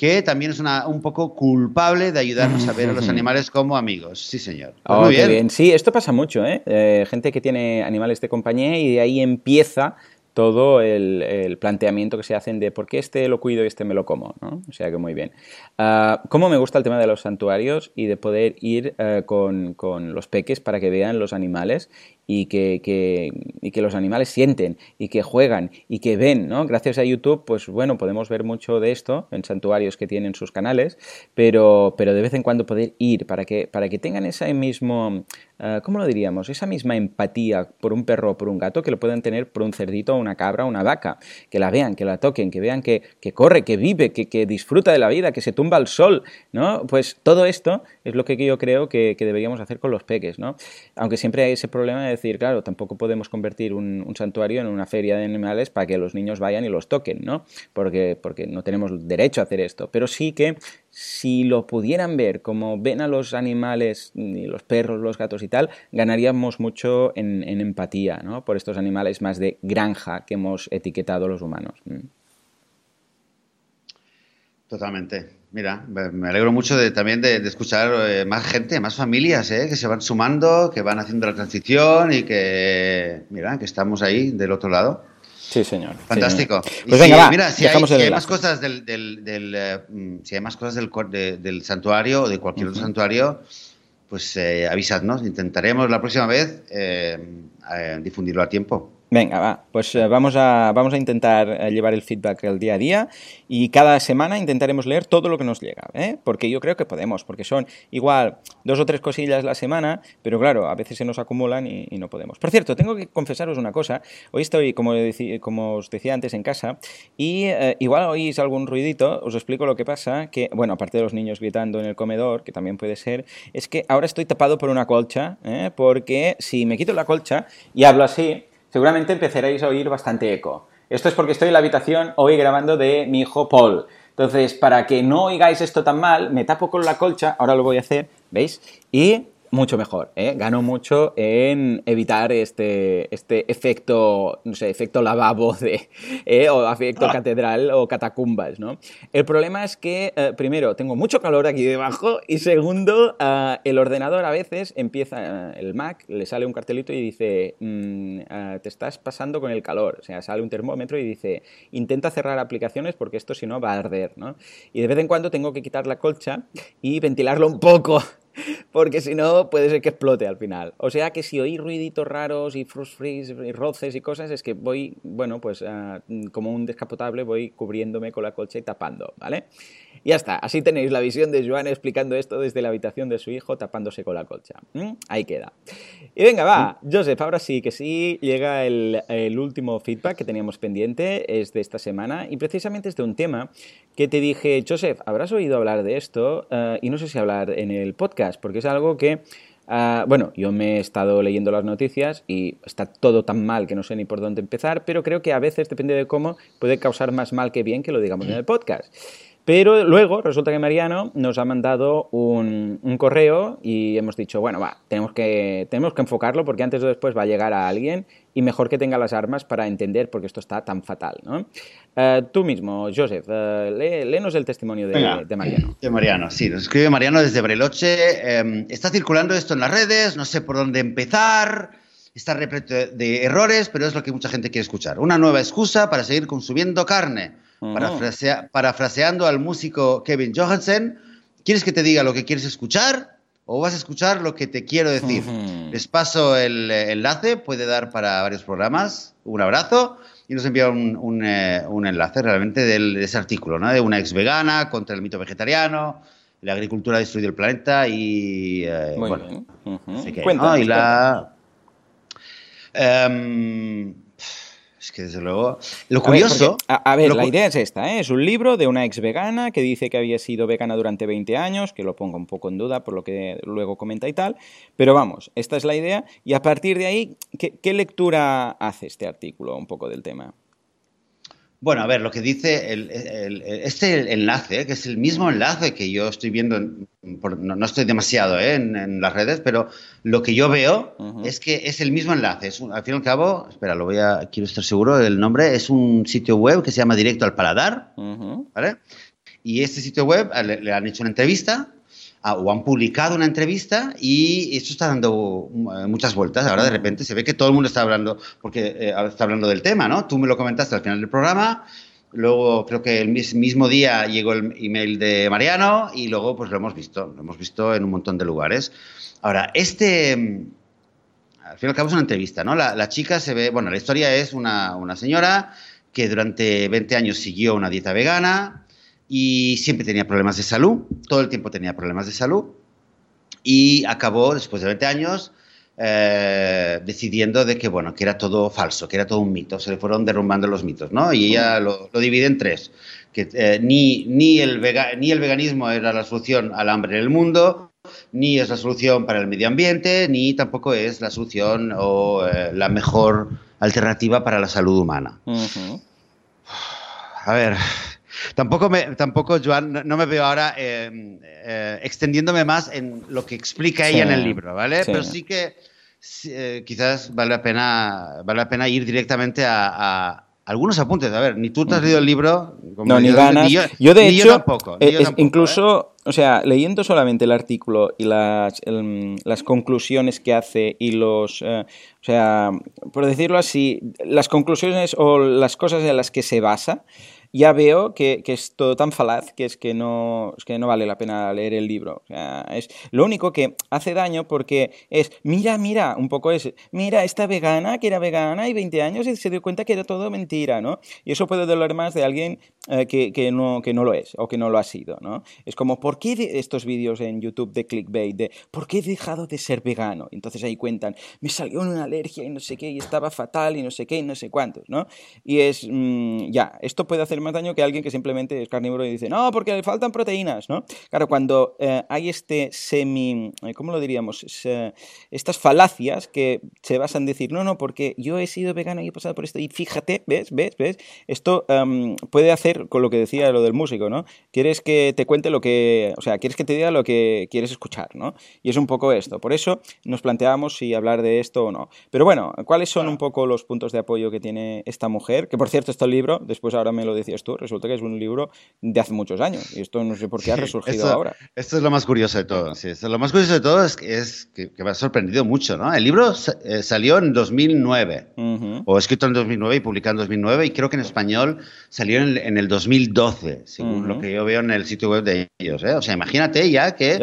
que también es una, un poco culpable de ayudarnos a ver a los animales como amigos. Sí, señor. Pues oh, muy bien. Sí, esto pasa mucho, ¿eh? ¿eh? Gente que tiene animales de compañía y de ahí empieza todo el, planteamiento que se hacen de por qué este lo cuido y este me lo como, ¿no? O sea que muy bien. Uh, ¿Cómo me gusta el tema de los santuarios y de poder ir eh, con, con, los peques para que vean los animales y que, que, los animales sienten y que juegan y que ven, ¿no? Gracias a YouTube, pues bueno, podemos ver mucho de esto en santuarios que tienen sus canales, pero, pero de vez en cuando poder ir para que, para que tengan ese mismo, uh, ¿cómo lo diríamos? Esa misma empatía por un perro o por un gato que lo puedan tener por un cerdito, una cabra una vaca, que la vean, que la toquen, que vean que, que corre, que vive, que, que, disfruta de la vida, que se tumba al sol, ¿no? Pues todo esto es lo que yo creo que, deberíamos hacer con los peques, ¿no? Aunque siempre hay ese problema de decir, claro, tampoco podemos convertir un, santuario en una feria de animales para que los niños vayan y los toquen, ¿no? Porque, porque no tenemos derecho a hacer esto. Pero sí que si lo pudieran ver como ven a los animales, los perros, los gatos y tal, ganaríamos mucho en, empatía, ¿no? Por estos animales más de granja que hemos etiquetado los humanos. Mm. Totalmente. Mira, me alegro mucho de, también de, escuchar eh, más gente, más familias, eh, que se van sumando, que van haciendo la transición y que, mira, que estamos ahí del otro lado. Sí, señor. Fantástico. Pues venga, Mira, si hay, más cosas del, eh, mm, si hay más cosas del, del santuario o de cualquier otro santuario, pues avisadnos. Intentaremos la próxima vez difundirlo a tiempo. Venga, va. Pues eh, vamos, a, vamos a intentar eh, llevar el feedback el día a día y cada semana intentaremos leer todo lo que nos llega, ¿eh? porque yo creo que podemos, porque son igual dos o tres cosillas la semana, pero claro, a veces se nos acumulan y, no podemos. Por cierto, tengo que confesaros una cosa. Hoy estoy, como, os decía antes, en casa y igual oís algún ruidito, os explico lo que pasa, que, bueno, aparte de los niños gritando en el comedor, que también puede ser, es que ahora estoy tapado por una colcha, porque si me quito la colcha y hablo así, seguramente empezaréis a oír bastante eco. Esto es porque estoy en la habitación hoy grabando de mi hijo Paul. Entonces, para que no oigáis esto tan mal, me tapo con la colcha, ahora lo voy a hacer, ¿veis? Y mucho mejor, ¿eh? Gano mucho en evitar este, este efecto, no sé, efecto lavabo de, ¿eh? o efecto ah. catedral o catacumbas, ¿no? El problema es que, eh, primero, tengo mucho calor aquí debajo y segundo, eh, el ordenador a veces empieza, el Mac, le sale un cartelito y dice, mm, te estás pasando con el calor, o sea, sale un termómetro y dice, intenta cerrar aplicaciones porque esto si no va a arder, ¿no? Y de vez en cuando tengo que quitar la colcha y ventilarlo un poco porque si no puede ser que explote al final. O sea que si oí ruiditos raros y frusfris y roces y cosas, es que voy, bueno, pues ah, como un descapotable voy cubriéndome con la colcha y tapando, ¿vale? Y ya está, así tenéis la visión de Joan explicando esto desde la habitación de su hijo tapándose con la colcha. ¿Mm? Ahí queda. Y venga, va, Joseph, ahora sí que sí, llega el, último feedback que teníamos pendiente, es de esta semana y precisamente es de un tema que te dije, Joseph, habrás oído hablar de esto eh, y no sé si hablar en el podcast, porque es algo que... Ah, bueno, yo me he estado leyendo las noticias y está todo tan mal que no sé ni por dónde empezar, pero creo que a veces, depende de cómo, puede causar más mal que bien que lo digamos en el podcast. Pero luego resulta que Mariano nos ha mandado un, correo y hemos dicho, bueno, va, tenemos que, tenemos que enfocarlo porque antes o después va a llegar a alguien y mejor que tenga las armas para entender por qué esto está tan fatal. ¿no? Eh, tú mismo, Joseph, uh, léenos el testimonio de, de, Mariano. De Mariano, sí, nos escribe Mariano desde Breloche. Em, está circulando esto en las redes, no sé por dónde empezar. Está repleto de errores, pero es lo que mucha gente quiere escuchar. Una nueva excusa para seguir consumiendo carne parafraseando al músico Kevin Johansen, ¿quieres que te diga lo que quieres escuchar o vas a escuchar lo que te quiero decir? Les paso el enlace, puede dar para varios programas. Un abrazo. Y nos envía un, eh, un, enlace realmente de ese artículo, ¿no? De una ex vegana contra el mito vegetariano, la agricultura ha destruido el planeta y... Eh, bueno, y la... es que desde luego. Lo curioso. A ver, la idea es esta: ¿eh? es un libro de una ex vegana que dice que había sido vegana durante 20 años, que lo pongo un poco en duda por lo que luego comenta y tal. Pero vamos, esta es la idea. Y a partir de ahí, qué lectura hace este artículo un poco del tema? Bueno, a ver, lo que dice este enlace, que es el mismo enlace que yo estoy viendo, no, estoy demasiado ¿eh? en, las redes, pero lo que yo veo es que es el mismo enlace. Es al fin y al cabo, espera, lo voy a, quiero estar seguro del nombre, es un sitio web que se llama Directo al Paladar, ¿vale? Y este sitio web le han hecho una entrevista o han publicado una entrevista y esto está dando eh, muchas vueltas. Ahora de repente se ve que todo el mundo está hablando, porque eh, está hablando del tema, ¿no? Tú me lo comentaste al final del programa, luego creo que el mismo día llegó el email de Mariano y luego pues lo hemos visto, lo hemos visto en un montón de lugares. Ahora, este, al fin y al cabo es una entrevista, ¿no? La, chica se ve, bueno, la historia es una, una señora que durante 20 años siguió una dieta vegana, y siempre tenía problemas de salud, todo el tiempo tenía problemas de salud y acabó después de 20 años eh, decidiendo de que bueno que era todo falso, que era todo un mito, se le fueron derrumbando los mitos, ¿no? Y ella lo, divide en tres, que eh, ni, ni, el ni el veganismo era la solución al hambre en el mundo, ni es la solución para el medio ambiente, ni tampoco es la solución o eh, la mejor alternativa para la salud humana. A ver, Tampoco, me, tampoco Joan, no, me veo ahora eh, eh, extendiéndome más en lo que explica ella en el libro, ¿vale? Pero sí que eh, quizás vale la, pena, vale la pena ir directamente a, algunos apuntes. A ver, ni tú te has leído el libro. no, ni ganas. yo, de hecho, tampoco, incluso, o sea, leyendo solamente el artículo y las, las conclusiones que hace y los, o sea, por decirlo así, las conclusiones o las cosas en las que se basa, ya veo que, que, es todo tan falaz que es que no, es que no vale la pena leer el libro. O sea, es lo único que hace daño porque es, mira, mira, un poco es, mira, esta vegana que era vegana y 20 años y se dio cuenta que era todo mentira, ¿no? Y eso puede doler más de alguien eh, que, no, que no lo es o que no lo ha sido, ¿no? Es como, ¿por qué estos vídeos en YouTube de clickbait de, ¿por qué he dejado de ser vegano? Entonces ahí cuentan, me salió una alergia y no sé qué, y estaba fatal y no sé qué y no sé cuántos, ¿no? Y es, mm, ya, esto puede hacer más daño que alguien que simplemente es carnívoro y dice, no, porque le faltan proteínas, ¿no? Claro, cuando eh, hay este semi, eh, ¿cómo lo diríamos? estas falacias que se basan en decir, no, no, porque yo he sido vegano y he pasado por esto, y fíjate, ¿ves? ¿Ves? ¿Ves? Esto em, puede hacer con lo que decía lo del músico, ¿no? Quieres que te cuente lo que, o sea, quieres que te diga lo que quieres escuchar, ¿no? Y es un poco esto. Por eso nos planteamos si hablar de esto o no. Pero bueno, ¿cuáles son un poco los puntos de apoyo que tiene esta mujer? Que por cierto, está el libro, después ahora me lo decías tú, resulta que es un libro de hace muchos años y esto no sé por qué ha resurgido ahora. Esto es lo más curioso de todo. Sí, lo más curioso de todo es, es que, me ha sorprendido mucho. ¿no? El libro eh, salió en 2009 o escrito en 2009 y publicado en 2009 y creo que en español salió en, el 2012, según lo que yo veo en el sitio web de ellos. ¿eh? O sea, imagínate ya que,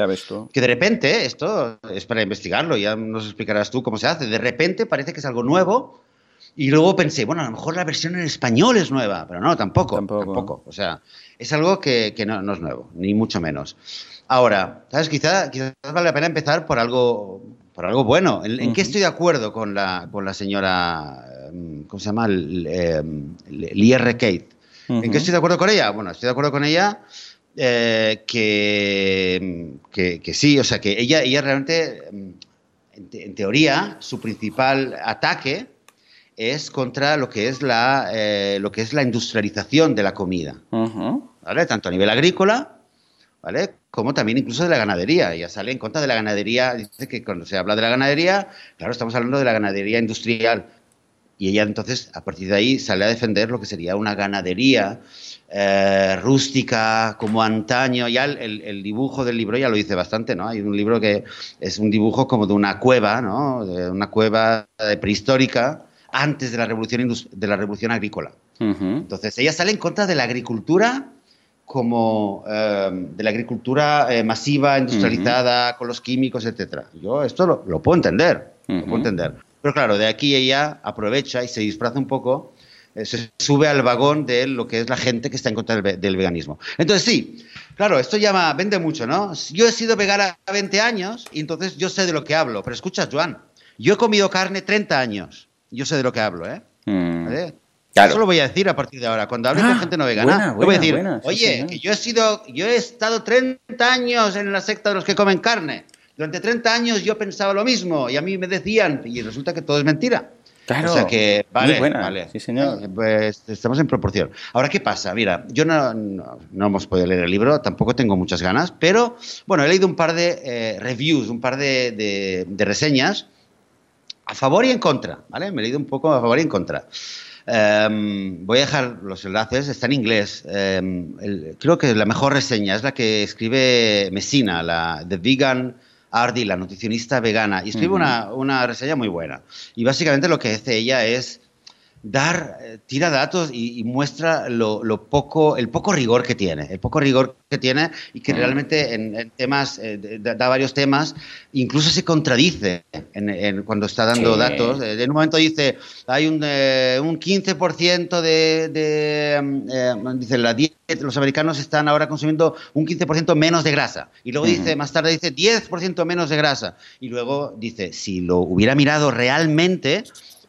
que de repente esto es para investigarlo, ya nos explicarás tú cómo se hace. De repente parece que es algo nuevo y luego pensé, bueno, a lo mejor la versión en español es nueva, pero no, tampoco. Tampoco. O sea, es algo que, no, es nuevo, ni mucho menos. Ahora, ¿sabes? Quizás quizá vale la pena empezar por algo, por algo bueno. ¿En, qué estoy de acuerdo con la, con la señora, em, ¿cómo se llama? Em, L.R. Kate. ¿En qué estoy de acuerdo con ella? Bueno, estoy de acuerdo con ella eh, que, que, sí, o sea, que ella, ella realmente, em, en teoría, su principal ataque es contra lo que es la, eh, lo que es la industrialización de la comida, ¿vale? Tanto a nivel agrícola, ¿vale? Como también incluso de la ganadería. Ya sale en contra de la ganadería, dice que cuando se habla de la ganadería, claro, estamos hablando de la ganadería industrial. Y ella entonces, a partir de ahí, sale a defender lo que sería una ganadería eh, rústica, como antaño. Ya el, el, dibujo del libro ya lo dice bastante, ¿no? Hay un libro que es un dibujo como de una cueva, ¿no? De una cueva prehistórica, antes de la revolución, de la revolución agrícola. Entonces, ella sale en contra de la agricultura como eh, de la agricultura eh, masiva, industrializada, con los químicos, etcétera. Yo esto lo, puedo entender, lo puedo entender. Pero claro, de aquí ella aprovecha y se disfraza un poco se sube al vagón de lo que es la gente que está en contra del, veganismo. Entonces, sí, claro, esto llama, vende mucho, ¿no? Yo he sido vegana 20 años y entonces yo sé de lo que hablo. Pero escucha, Joan, yo he comido carne 30 años. Yo sé de lo que hablo, ¿eh? Mm. Eso lo voy a decir a partir de ahora. Cuando hable con ah, gente no vegana, voy a decir, oye, que yo he sido, yo he estado 30 años en la secta de los que comen carne. Durante 30 años yo pensaba lo mismo y a mí me decían, y resulta que todo es mentira. Claro. O sea que, vale, vale. Sí, señor. Eh, pues estamos en proporción. Ahora, ¿qué pasa? Mira, yo no, no, hemos podido leer el libro, tampoco tengo muchas ganas, pero bueno, he leído un par de eh, reviews, un par de, de, reseñas a favor y en contra, ¿vale? Me he leído un poco a favor y en contra. Em, voy a dejar los enlaces, está en inglés. Em, creo que la mejor reseña es la que escribe Messina, la The Vegan Ardi, la nutricionista vegana, y escribe una, una reseña muy buena. Y básicamente lo que hace ella es dar, eh, tira datos y, muestra lo, poco, el poco rigor que tiene, el poco rigor que tiene y que realmente en, temas, eh, da, varios temas, incluso se contradice en, cuando está dando datos. Eh, en un momento dice, hay un, un 15% de, de dice, la dieta, los americanos están ahora consumiendo un 15% menos de grasa. Y luego dice, más tarde dice 10% menos de grasa. Y luego dice, si lo hubiera mirado realmente,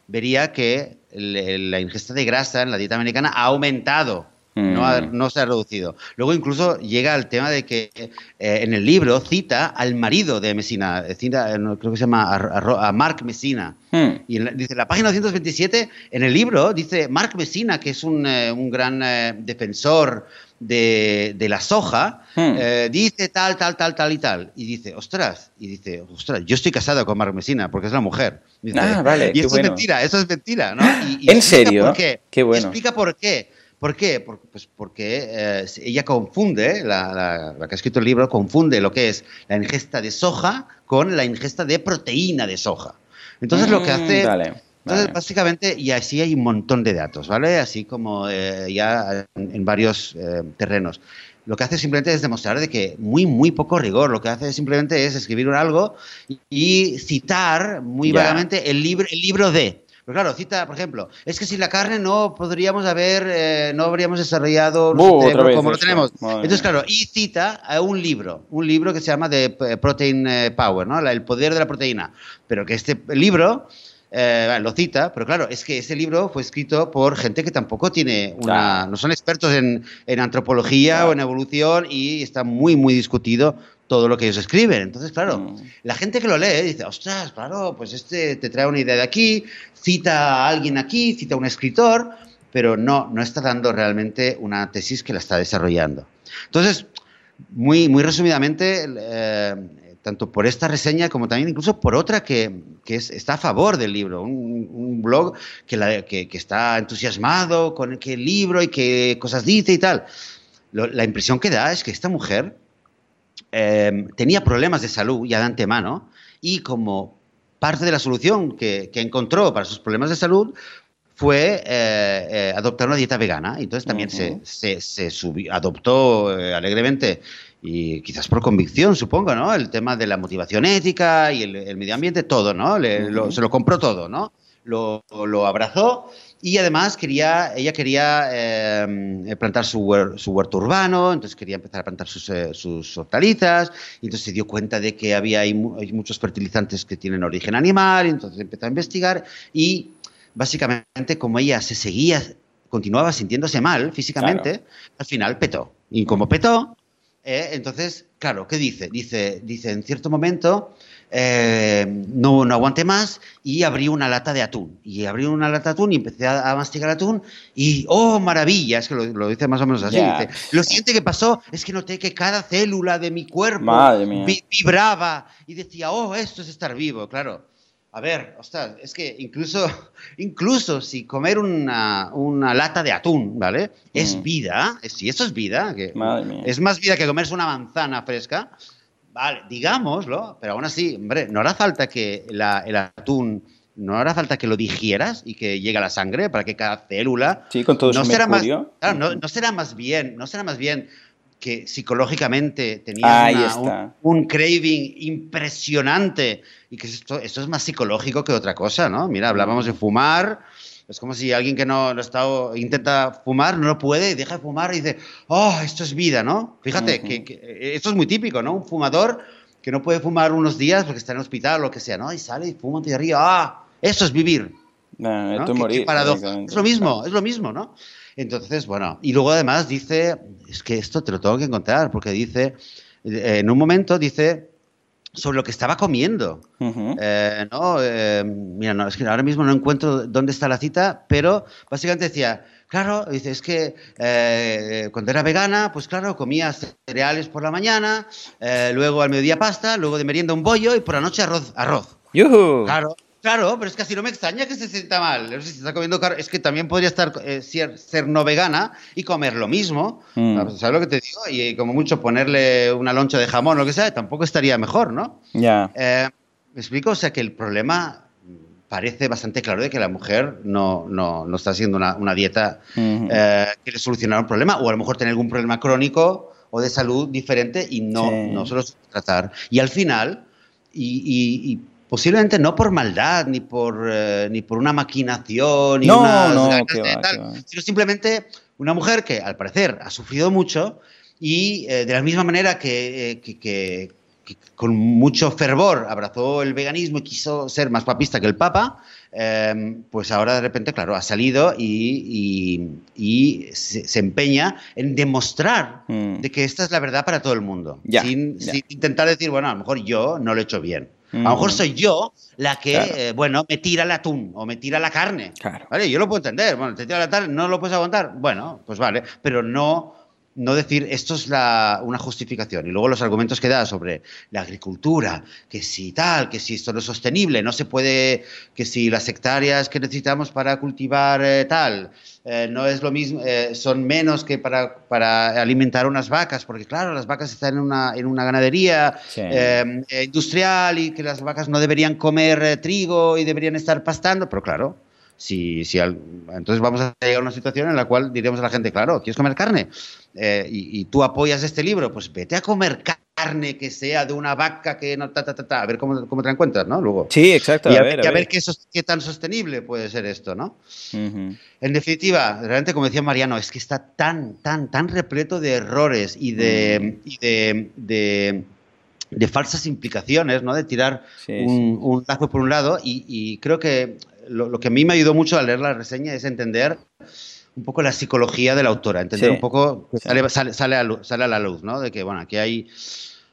vería que la ingesta de grasa en la dieta americana ha aumentado. Mm. No, se ha reducido. Luego incluso llega al tema de que eh, en el libro cita al marido de Messina, eh, cita, eh, creo que se llama a, Mark Messina. Mm. Y dice, la página 227, en el libro dice Mark Messina, que es un, gran defensor de, la soja, mm. dice tal, tal, tal, tal y tal. Y dice, ostras, y dice, ostras, yo estoy casado con Mark Messina porque es la mujer. ah, vale, y eso es mentira, eso es mentira, ¿no? ¿En serio? Por qué. Qué bueno. Explica por qué. ¿Por qué? pues porque eh, ella confunde, la, que ha escrito el libro, confunde lo que es la ingesta de soja con la ingesta de proteína de soja. Entonces lo que mm, hace... entonces, básicamente, y así hay un montón de datos, ¿vale? Así como eh, ya en, varios eh, terrenos. Lo que hace simplemente es demostrar de que muy, muy poco rigor. Lo que hace simplemente es escribir algo y, citar muy vagamente el libro, el libro de. Pero claro, cita, por ejemplo, es que sin la carne no podríamos haber, eh, no habríamos desarrollado como lo tenemos. Entonces, claro, y cita a un libro, un libro que se llama The Protein Power, ¿no? El poder de la proteína. Pero que este libro eh, lo cita, pero claro, es que ese libro fue escrito por gente que tampoco tiene una, no son expertos en, antropología o en evolución y está muy, muy discutido todo lo que ellos escriben. Entonces, claro, mm. la gente que lo lee dice, ostras, claro, pues este te trae una idea de aquí, cita a alguien aquí, cita a un escritor, pero no, no está dando realmente una tesis que la está desarrollando. Entonces, muy, muy resumidamente, eh, tanto por esta reseña como también incluso por otra que, que está a favor del libro, un, blog que, la, que, está entusiasmado con el, el libro y qué cosas dice y tal. la impresión que da es que esta mujer Em, tenía problemas de salud ya de antemano y como parte de la solución que, encontró para sus problemas de salud fue eh, eh, adoptar una dieta vegana. Entonces también se, se, adoptó eh, alegremente y quizás por convicción, supongo, ¿no? El tema de la motivación ética y el, medio ambiente, todo, ¿no? se lo compró todo, ¿no? Lo, lo abrazó y además quería, ella quería eh, plantar su, huerto urbano, entonces quería empezar a plantar sus, eh, sus, hortalizas, y entonces se dio cuenta de que había hay, muchos fertilizantes que tienen origen animal, y entonces empezó a investigar y básicamente como ella se seguía, continuaba sintiéndose mal físicamente, al final petó. Y como petó, eh, entonces, claro, ¿qué dice? Dice, dice en cierto momento eh, no, no aguanté más y abrí una lata de atún. Y abrí una lata de atún y empecé a, masticar atún y, oh, maravilla, es que lo, dice más o menos así. lo siguiente que pasó es que noté que cada célula de mi cuerpo vibraba y decía, oh, esto es estar vivo, claro. A ver, ostras, es que incluso, incluso si comer una, una lata de atún, ¿vale? Es mm. vida, si eso es vida, que es más vida que comerse una manzana fresca, Vale, digámoslo, pero aún así, hombre, no hará falta que el atún, no hará falta que lo digieras y que llegue a la sangre para que cada célula. Sí, con todo no será más, no, será más bien, no será más bien que psicológicamente tenía un, craving impresionante y que esto, esto es más psicológico que otra cosa, ¿no? Mira, hablábamos de fumar Es como si alguien que no, no está, intenta fumar, no puede, deja de fumar y dice, oh, esto es vida, ¿no? Fíjate, que, esto es muy típico, ¿no? Un fumador que no puede fumar unos días porque está en el hospital o lo que sea, ¿no? Y sale y fuma y arriba, ah, eso es vivir. ¿no? morir, es lo mismo, es lo mismo, ¿no? Entonces, bueno, y luego además dice, es que esto te lo tengo que encontrar, porque dice, eh, en un momento dice sobre lo que estaba comiendo. Eh, no, eh, mira, no, es que ahora mismo no encuentro dónde está la cita, pero básicamente decía, claro, dice, es que eh, cuando era vegana, pues claro, comía cereales por la mañana, luego al mediodía pasta, luego de merienda un bollo y por la noche arroz. arroz. Claro, Claro, pero es que así no me extraña que se sienta mal. Si se está comiendo Es que también podría estar eh, ser, no vegana y comer lo mismo. Mm. ¿Sabes lo que te digo? Y como mucho ponerle una loncha de jamón o lo que sea, tampoco estaría mejor, ¿no? Ya. Eh, ¿Me explico? O sea, que el problema parece bastante claro de que la mujer no, no, no está haciendo una, dieta eh, que le solucionara un problema. O a lo mejor tener algún problema crónico o de salud diferente y no, no se los tratar. Y al final, y posiblemente no por maldad, ni por, eh, ni por una maquinación, ni no, sino simplemente una mujer que al parecer ha sufrido mucho y eh, de la misma manera eh, que, que, con mucho fervor abrazó el veganismo y quiso ser más papista que el Papa, pues ahora de repente, claro, ha salido y, y, se, empeña en demostrar mm. de que esta es la verdad para todo el mundo, sin, sin intentar decir, bueno, a lo mejor yo no lo he hecho bien. A lo mejor soy yo la que, eh, bueno, me tira el atún o me tira la carne. ¿Vale? Yo lo puedo entender. Bueno, te tira la carne, no lo puedes aguantar. Bueno, pues vale. Pero no, no decir esto es la, una justificación. Y luego los argumentos que da sobre la agricultura, que si tal, que si esto no es sostenible, no se puede, que si las hectáreas que necesitamos para cultivar eh, tal, eh, no es lo mismo, eh, son menos que para, para, alimentar unas vacas, porque claro, las vacas están en una, en una ganadería industrial y que las vacas no deberían comer trigo y deberían estar pastando, pero claro, si, si entonces vamos a llegar a una situación en la cual diremos a la gente, claro, ¿quieres comer carne? y, y, tú apoyas este libro, pues vete a comer carne que sea de una vaca que no ta, ta, ta, ta a ver cómo, cómo te encuentras, ¿no? Luego. Sí, exacto. Y a, ver, a ver, qué, qué, tan sostenible puede ser esto, ¿no? En definitiva, realmente, como decía Mariano, es que está tan, tan, tan repleto de errores y de, y de, de, falsas implicaciones, ¿no? De tirar un, un, lazo por un lado y, creo que lo, lo, que a mí me ayudó mucho al leer la reseña es entender un poco la psicología de la autora, entender un poco, sale, sale, sale, a luz, sale a la luz, ¿no? De que, bueno, aquí hay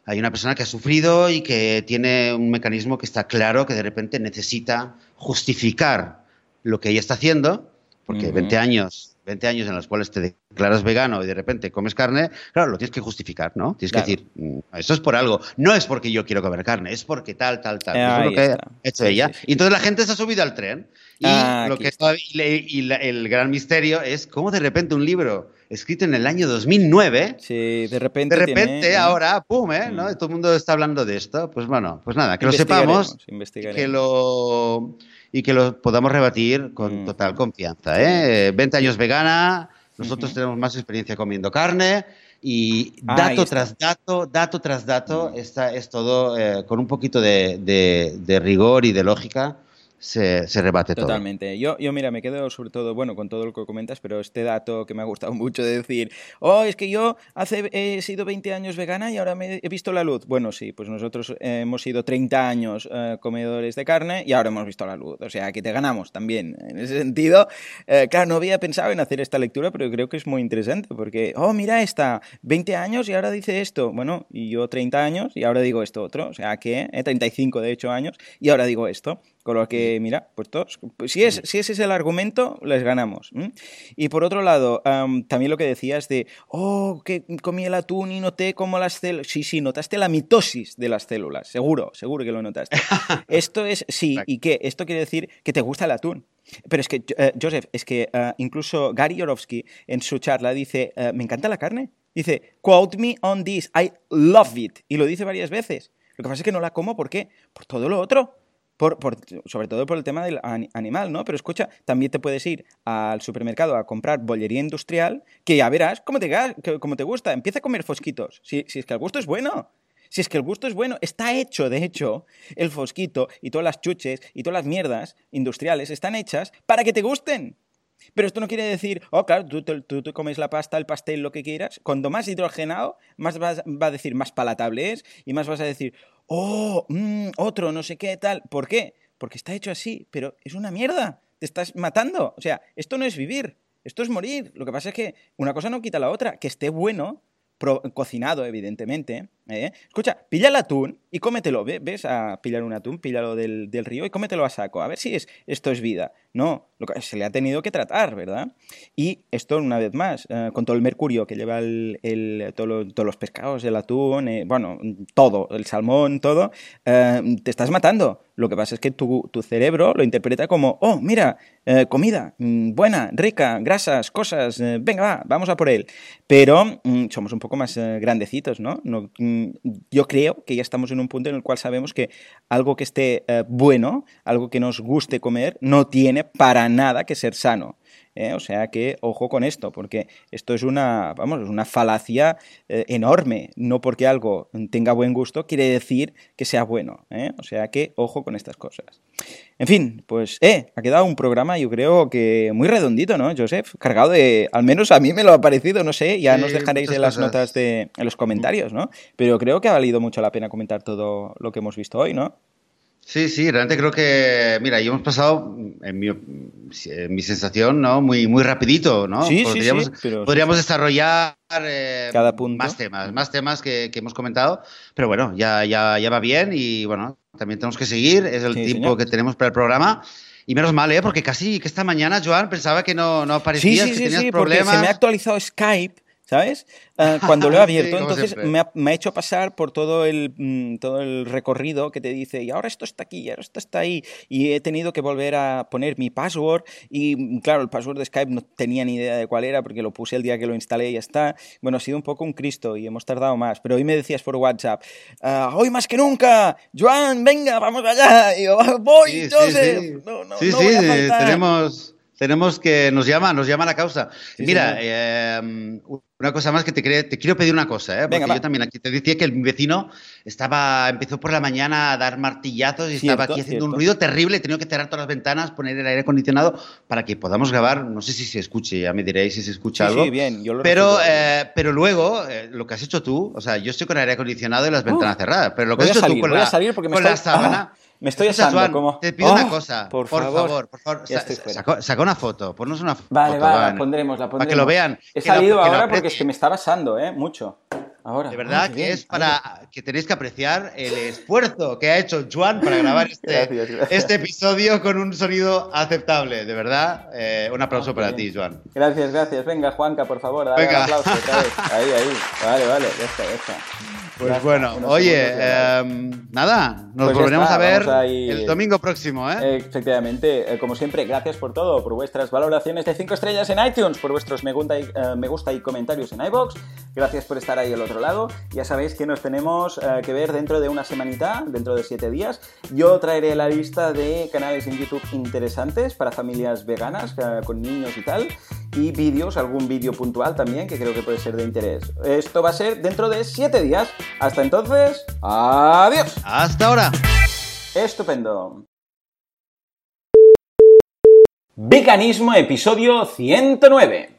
hay una persona que ha sufrido y que tiene un mecanismo que está claro que de repente necesita justificar lo que ella está haciendo, porque 20 años 20 años en los cuales te declaras vegano y de repente comes carne, claro, lo tienes que justificar, ¿no? Tienes que decir, mm, esto es por algo, no es porque yo quiero comer carne, es porque tal, tal, tal. Eso es lo que ha hecho ella. Y entonces la gente se ha subido al tren. Y, ah, lo que y, el gran misterio es cómo de repente un libro escrito en el año 2009. Sí, de repente. De repente, ahora, pum, ¿eh? ¿no? Mm. Todo el mundo está hablando de esto. Pues bueno, pues nada, que lo sepamos. Que lo y que lo podamos rebatir con mm. total confianza. ¿eh? 20 años vegana, nosotros tenemos más experiencia comiendo carne y dato tras dato, dato tras dato, mm. es todo eh, con un poquito de, rigor y de lógica se, rebate todo. Totalmente. Yo, yo, mira, me quedo sobre todo, bueno, con todo lo que comentas, pero este dato que me ha gustado mucho de decir, oh, es que yo hace, he sido 20 años vegana y ahora he visto la luz. Bueno, sí, pues nosotros hemos sido 30 años eh, comedores de carne y ahora hemos visto la luz. O sea, que te ganamos también. En ese sentido, eh, claro, no había pensado en hacer esta lectura, pero creo que es muy interesante porque, oh, mira esta, 20 años y ahora dice esto. Bueno, y yo 30 años y ahora digo esto otro. O sea, que, 35 eh, de hecho años y ahora digo esto. Con lo que, mira, pues todos, si, es, si ese es el argumento, les ganamos. Y por otro lado, también lo que decías de, oh, que comí el atún y noté cómo las células... Sí, sí, notaste la mitosis de las células, seguro, seguro que lo notaste. Esto es, sí, ¿y qué? Esto quiere decir que te gusta el atún. Pero es que, eh, Joseph, es que eh, incluso Gary Yorovsky en su charla dice, eh, me encanta la carne. Dice, quote me on this, I love it. Y lo dice varias veces. Lo que pasa es que no la como, ¿por qué? Por todo lo otro por, sobre todo por el tema del animal, ¿no? Pero escucha, también te puedes ir al supermercado a comprar bollería industrial, que ya verás cómo te, cómo te gusta. Empieza a comer fosquitos, si, si es que el gusto es bueno. Si es que el gusto es bueno, está hecho, de hecho, el fosquito y todas las chuches y todas las mierdas industriales están hechas para que te gusten. Pero esto no quiere decir, oh, claro, tú, te comes la pasta, el pastel, lo que quieras. Cuando más hidrogenado, más vas, va a decir, más palatable es y más vas a decir, oh, mm, otro, no sé qué, tal. ¿Por qué? Porque está hecho así, pero es una mierda. Te estás matando. O sea, esto no es vivir, esto es morir. Lo que pasa es que una cosa no quita la otra. Que esté bueno, cocinado, evidentemente. ¿Eh? Escucha, pilla el atún y cómetelo. ¿Ves? A pillar un atún, píllalo del, del, río y cómetelo a saco. A ver si es, esto es vida. No, lo que se le ha tenido que tratar, ¿verdad? Y esto, una vez más, eh, con todo el mercurio que lleva el, todos los pescados, el atún, eh, bueno, todo, el salmón, todo, te estás matando. Lo que pasa es que tu, tu cerebro lo interpreta como, oh, mira, comida, mm, buena, rica, grasas, cosas, venga, va, vamos a por él. Pero mm, somos un poco más grandecitos, ¿no? no mm, yo creo que ya estamos en un punto en el cual sabemos que algo que esté eh, bueno, algo que nos guste comer, no tiene para nada que ser sano. ¿Eh? O sea que ojo con esto, porque esto es una, vamos, una falacia eh, enorme. No porque algo tenga buen gusto quiere decir que sea bueno. O sea que ojo con estas cosas. En fin, pues eh, ha quedado un programa yo creo que muy redondito, ¿no, Joseph? Cargado de, al menos a mí me lo ha parecido, no sé, ya nos dejaréis en las notas de, en los comentarios, ¿no? Pero creo que ha valido mucho la pena comentar todo lo que hemos visto hoy, ¿no? Sí, sí, realmente creo que, mira, y hemos pasado, en mi, sensación, ¿no? Muy, muy rapidito, ¿no? Sí, podríamos, sí, sí, podríamos desarrollar eh, Cada punto. más temas, más temas que, hemos comentado, pero bueno, ya, ya, ya va bien y bueno, también tenemos que seguir, es el tiempo que tenemos para el programa. Y menos mal, ¿eh? Porque casi que esta mañana, Joan, pensaba que no, no aparecías, que tenías problemas. se me ha actualizado Skype ¿sabes? Ah, cuando lo he abierto, entonces me ha, hecho pasar por todo el, mm, todo el recorrido que te dice, y ahora esto está aquí, y ahora esto está ahí, y he tenido que volver a poner mi password, y mm, claro, el password de Skype no tenía ni idea de cuál era, porque lo puse el día que lo instalé y ya está. Bueno, ha sido un poco un Cristo y hemos tardado más, pero hoy me decías por WhatsApp, ah, hoy más que nunca, Joan, venga, vamos allá, y yo, voy, Joseph, no, no, sí, no sí, tenemos tenemos que nos llama, nos llama la causa. Mira, eh, una cosa más que te, te quiero pedir una cosa, ¿eh? porque yo también aquí te decía que el vecino estaba, empezó por la mañana a dar martillazos y estaba aquí haciendo un ruido terrible. He tenido que cerrar todas las ventanas, poner el aire acondicionado para que podamos grabar. No sé si se escuche, ya me diréis si se escucha algo. Sí, bien, yo lo pero, eh, pero luego, eh, lo que has hecho tú, o sea, yo estoy con aire acondicionado y las ventanas cerradas, pero lo que has hecho tú con, la, con la sábana. Me estoy asando, como... Te pido una ¡Oh! cosa, por, favor, por favor, saca, una foto, ponnos una foto. Vale, vale, la pondremos, la pondremos. Para que lo vean. He salido ahora porque es que me estaba asando, ¿eh? Mucho. Ahora. De verdad que es para que tenéis que apreciar el esfuerzo que ha hecho Juan para grabar este, este episodio con un sonido aceptable. De verdad, eh, un aplauso para ti, Juan. Gracias, gracias. Venga, Juanca, por favor, dale un aplauso otra vez. Ahí, ahí. Vale, vale, ya está, ya está. Pues bueno, oye, em, nada, nos pues volveremos a ver el domingo próximo, ¿eh? Efectivamente, eh, como siempre, gracias por todo, por vuestras valoraciones de 5 estrellas en iTunes, por vuestros me gusta, y, eh, me gusta y comentarios en iBox. Gracias por estar ahí al otro lado. Ya sabéis que nos tenemos eh, que ver dentro de una semanita, dentro de 7 días. Yo traeré la lista de canales en YouTube interesantes para familias veganas, con niños y tal, y vídeos, algún vídeo puntual también que creo que puede ser de interés. Esto va a ser dentro de 7 días. Hasta entonces, adiós. Hasta ahora. Estupendo. Veganismo, episodio 109.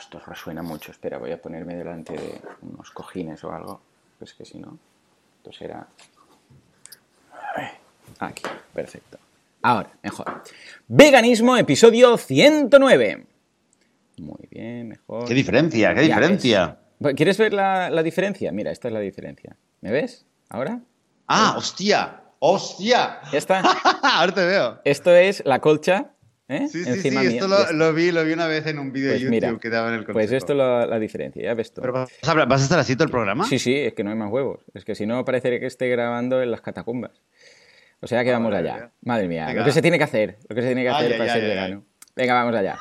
esto resuena mucho. Espera, voy a ponerme delante de unos cojines o algo. Es que si no, esto será... Aquí, perfecto. Ahora, mejor. Veganismo, episodio 109. Muy bien, mejor. ¿Qué diferencia? ¿Qué diferencia? ¿Quieres ver la, diferencia? Mira, esta es la diferencia. ¿Me ves? ¿Ahora? Ah, hostia. ¡Hostia! Ya está. Ahora te veo. Esto es la colcha. ¿eh? Sí, sí, sí, esto lo, vi, lo vi una vez en un vídeo de pues YouTube que daba en el consejo. Pues esto es la, diferencia, ya ves tú. ¿Pero vas a, vas a estar así todo el programa? Sí, sí, es que no hay más huevos. Es que si no, parecería que esté grabando en las catacumbas. O sea que vamos allá. Madre mía, lo que se tiene que hacer, lo que se tiene que hacer para ser verano. Venga, vamos allá.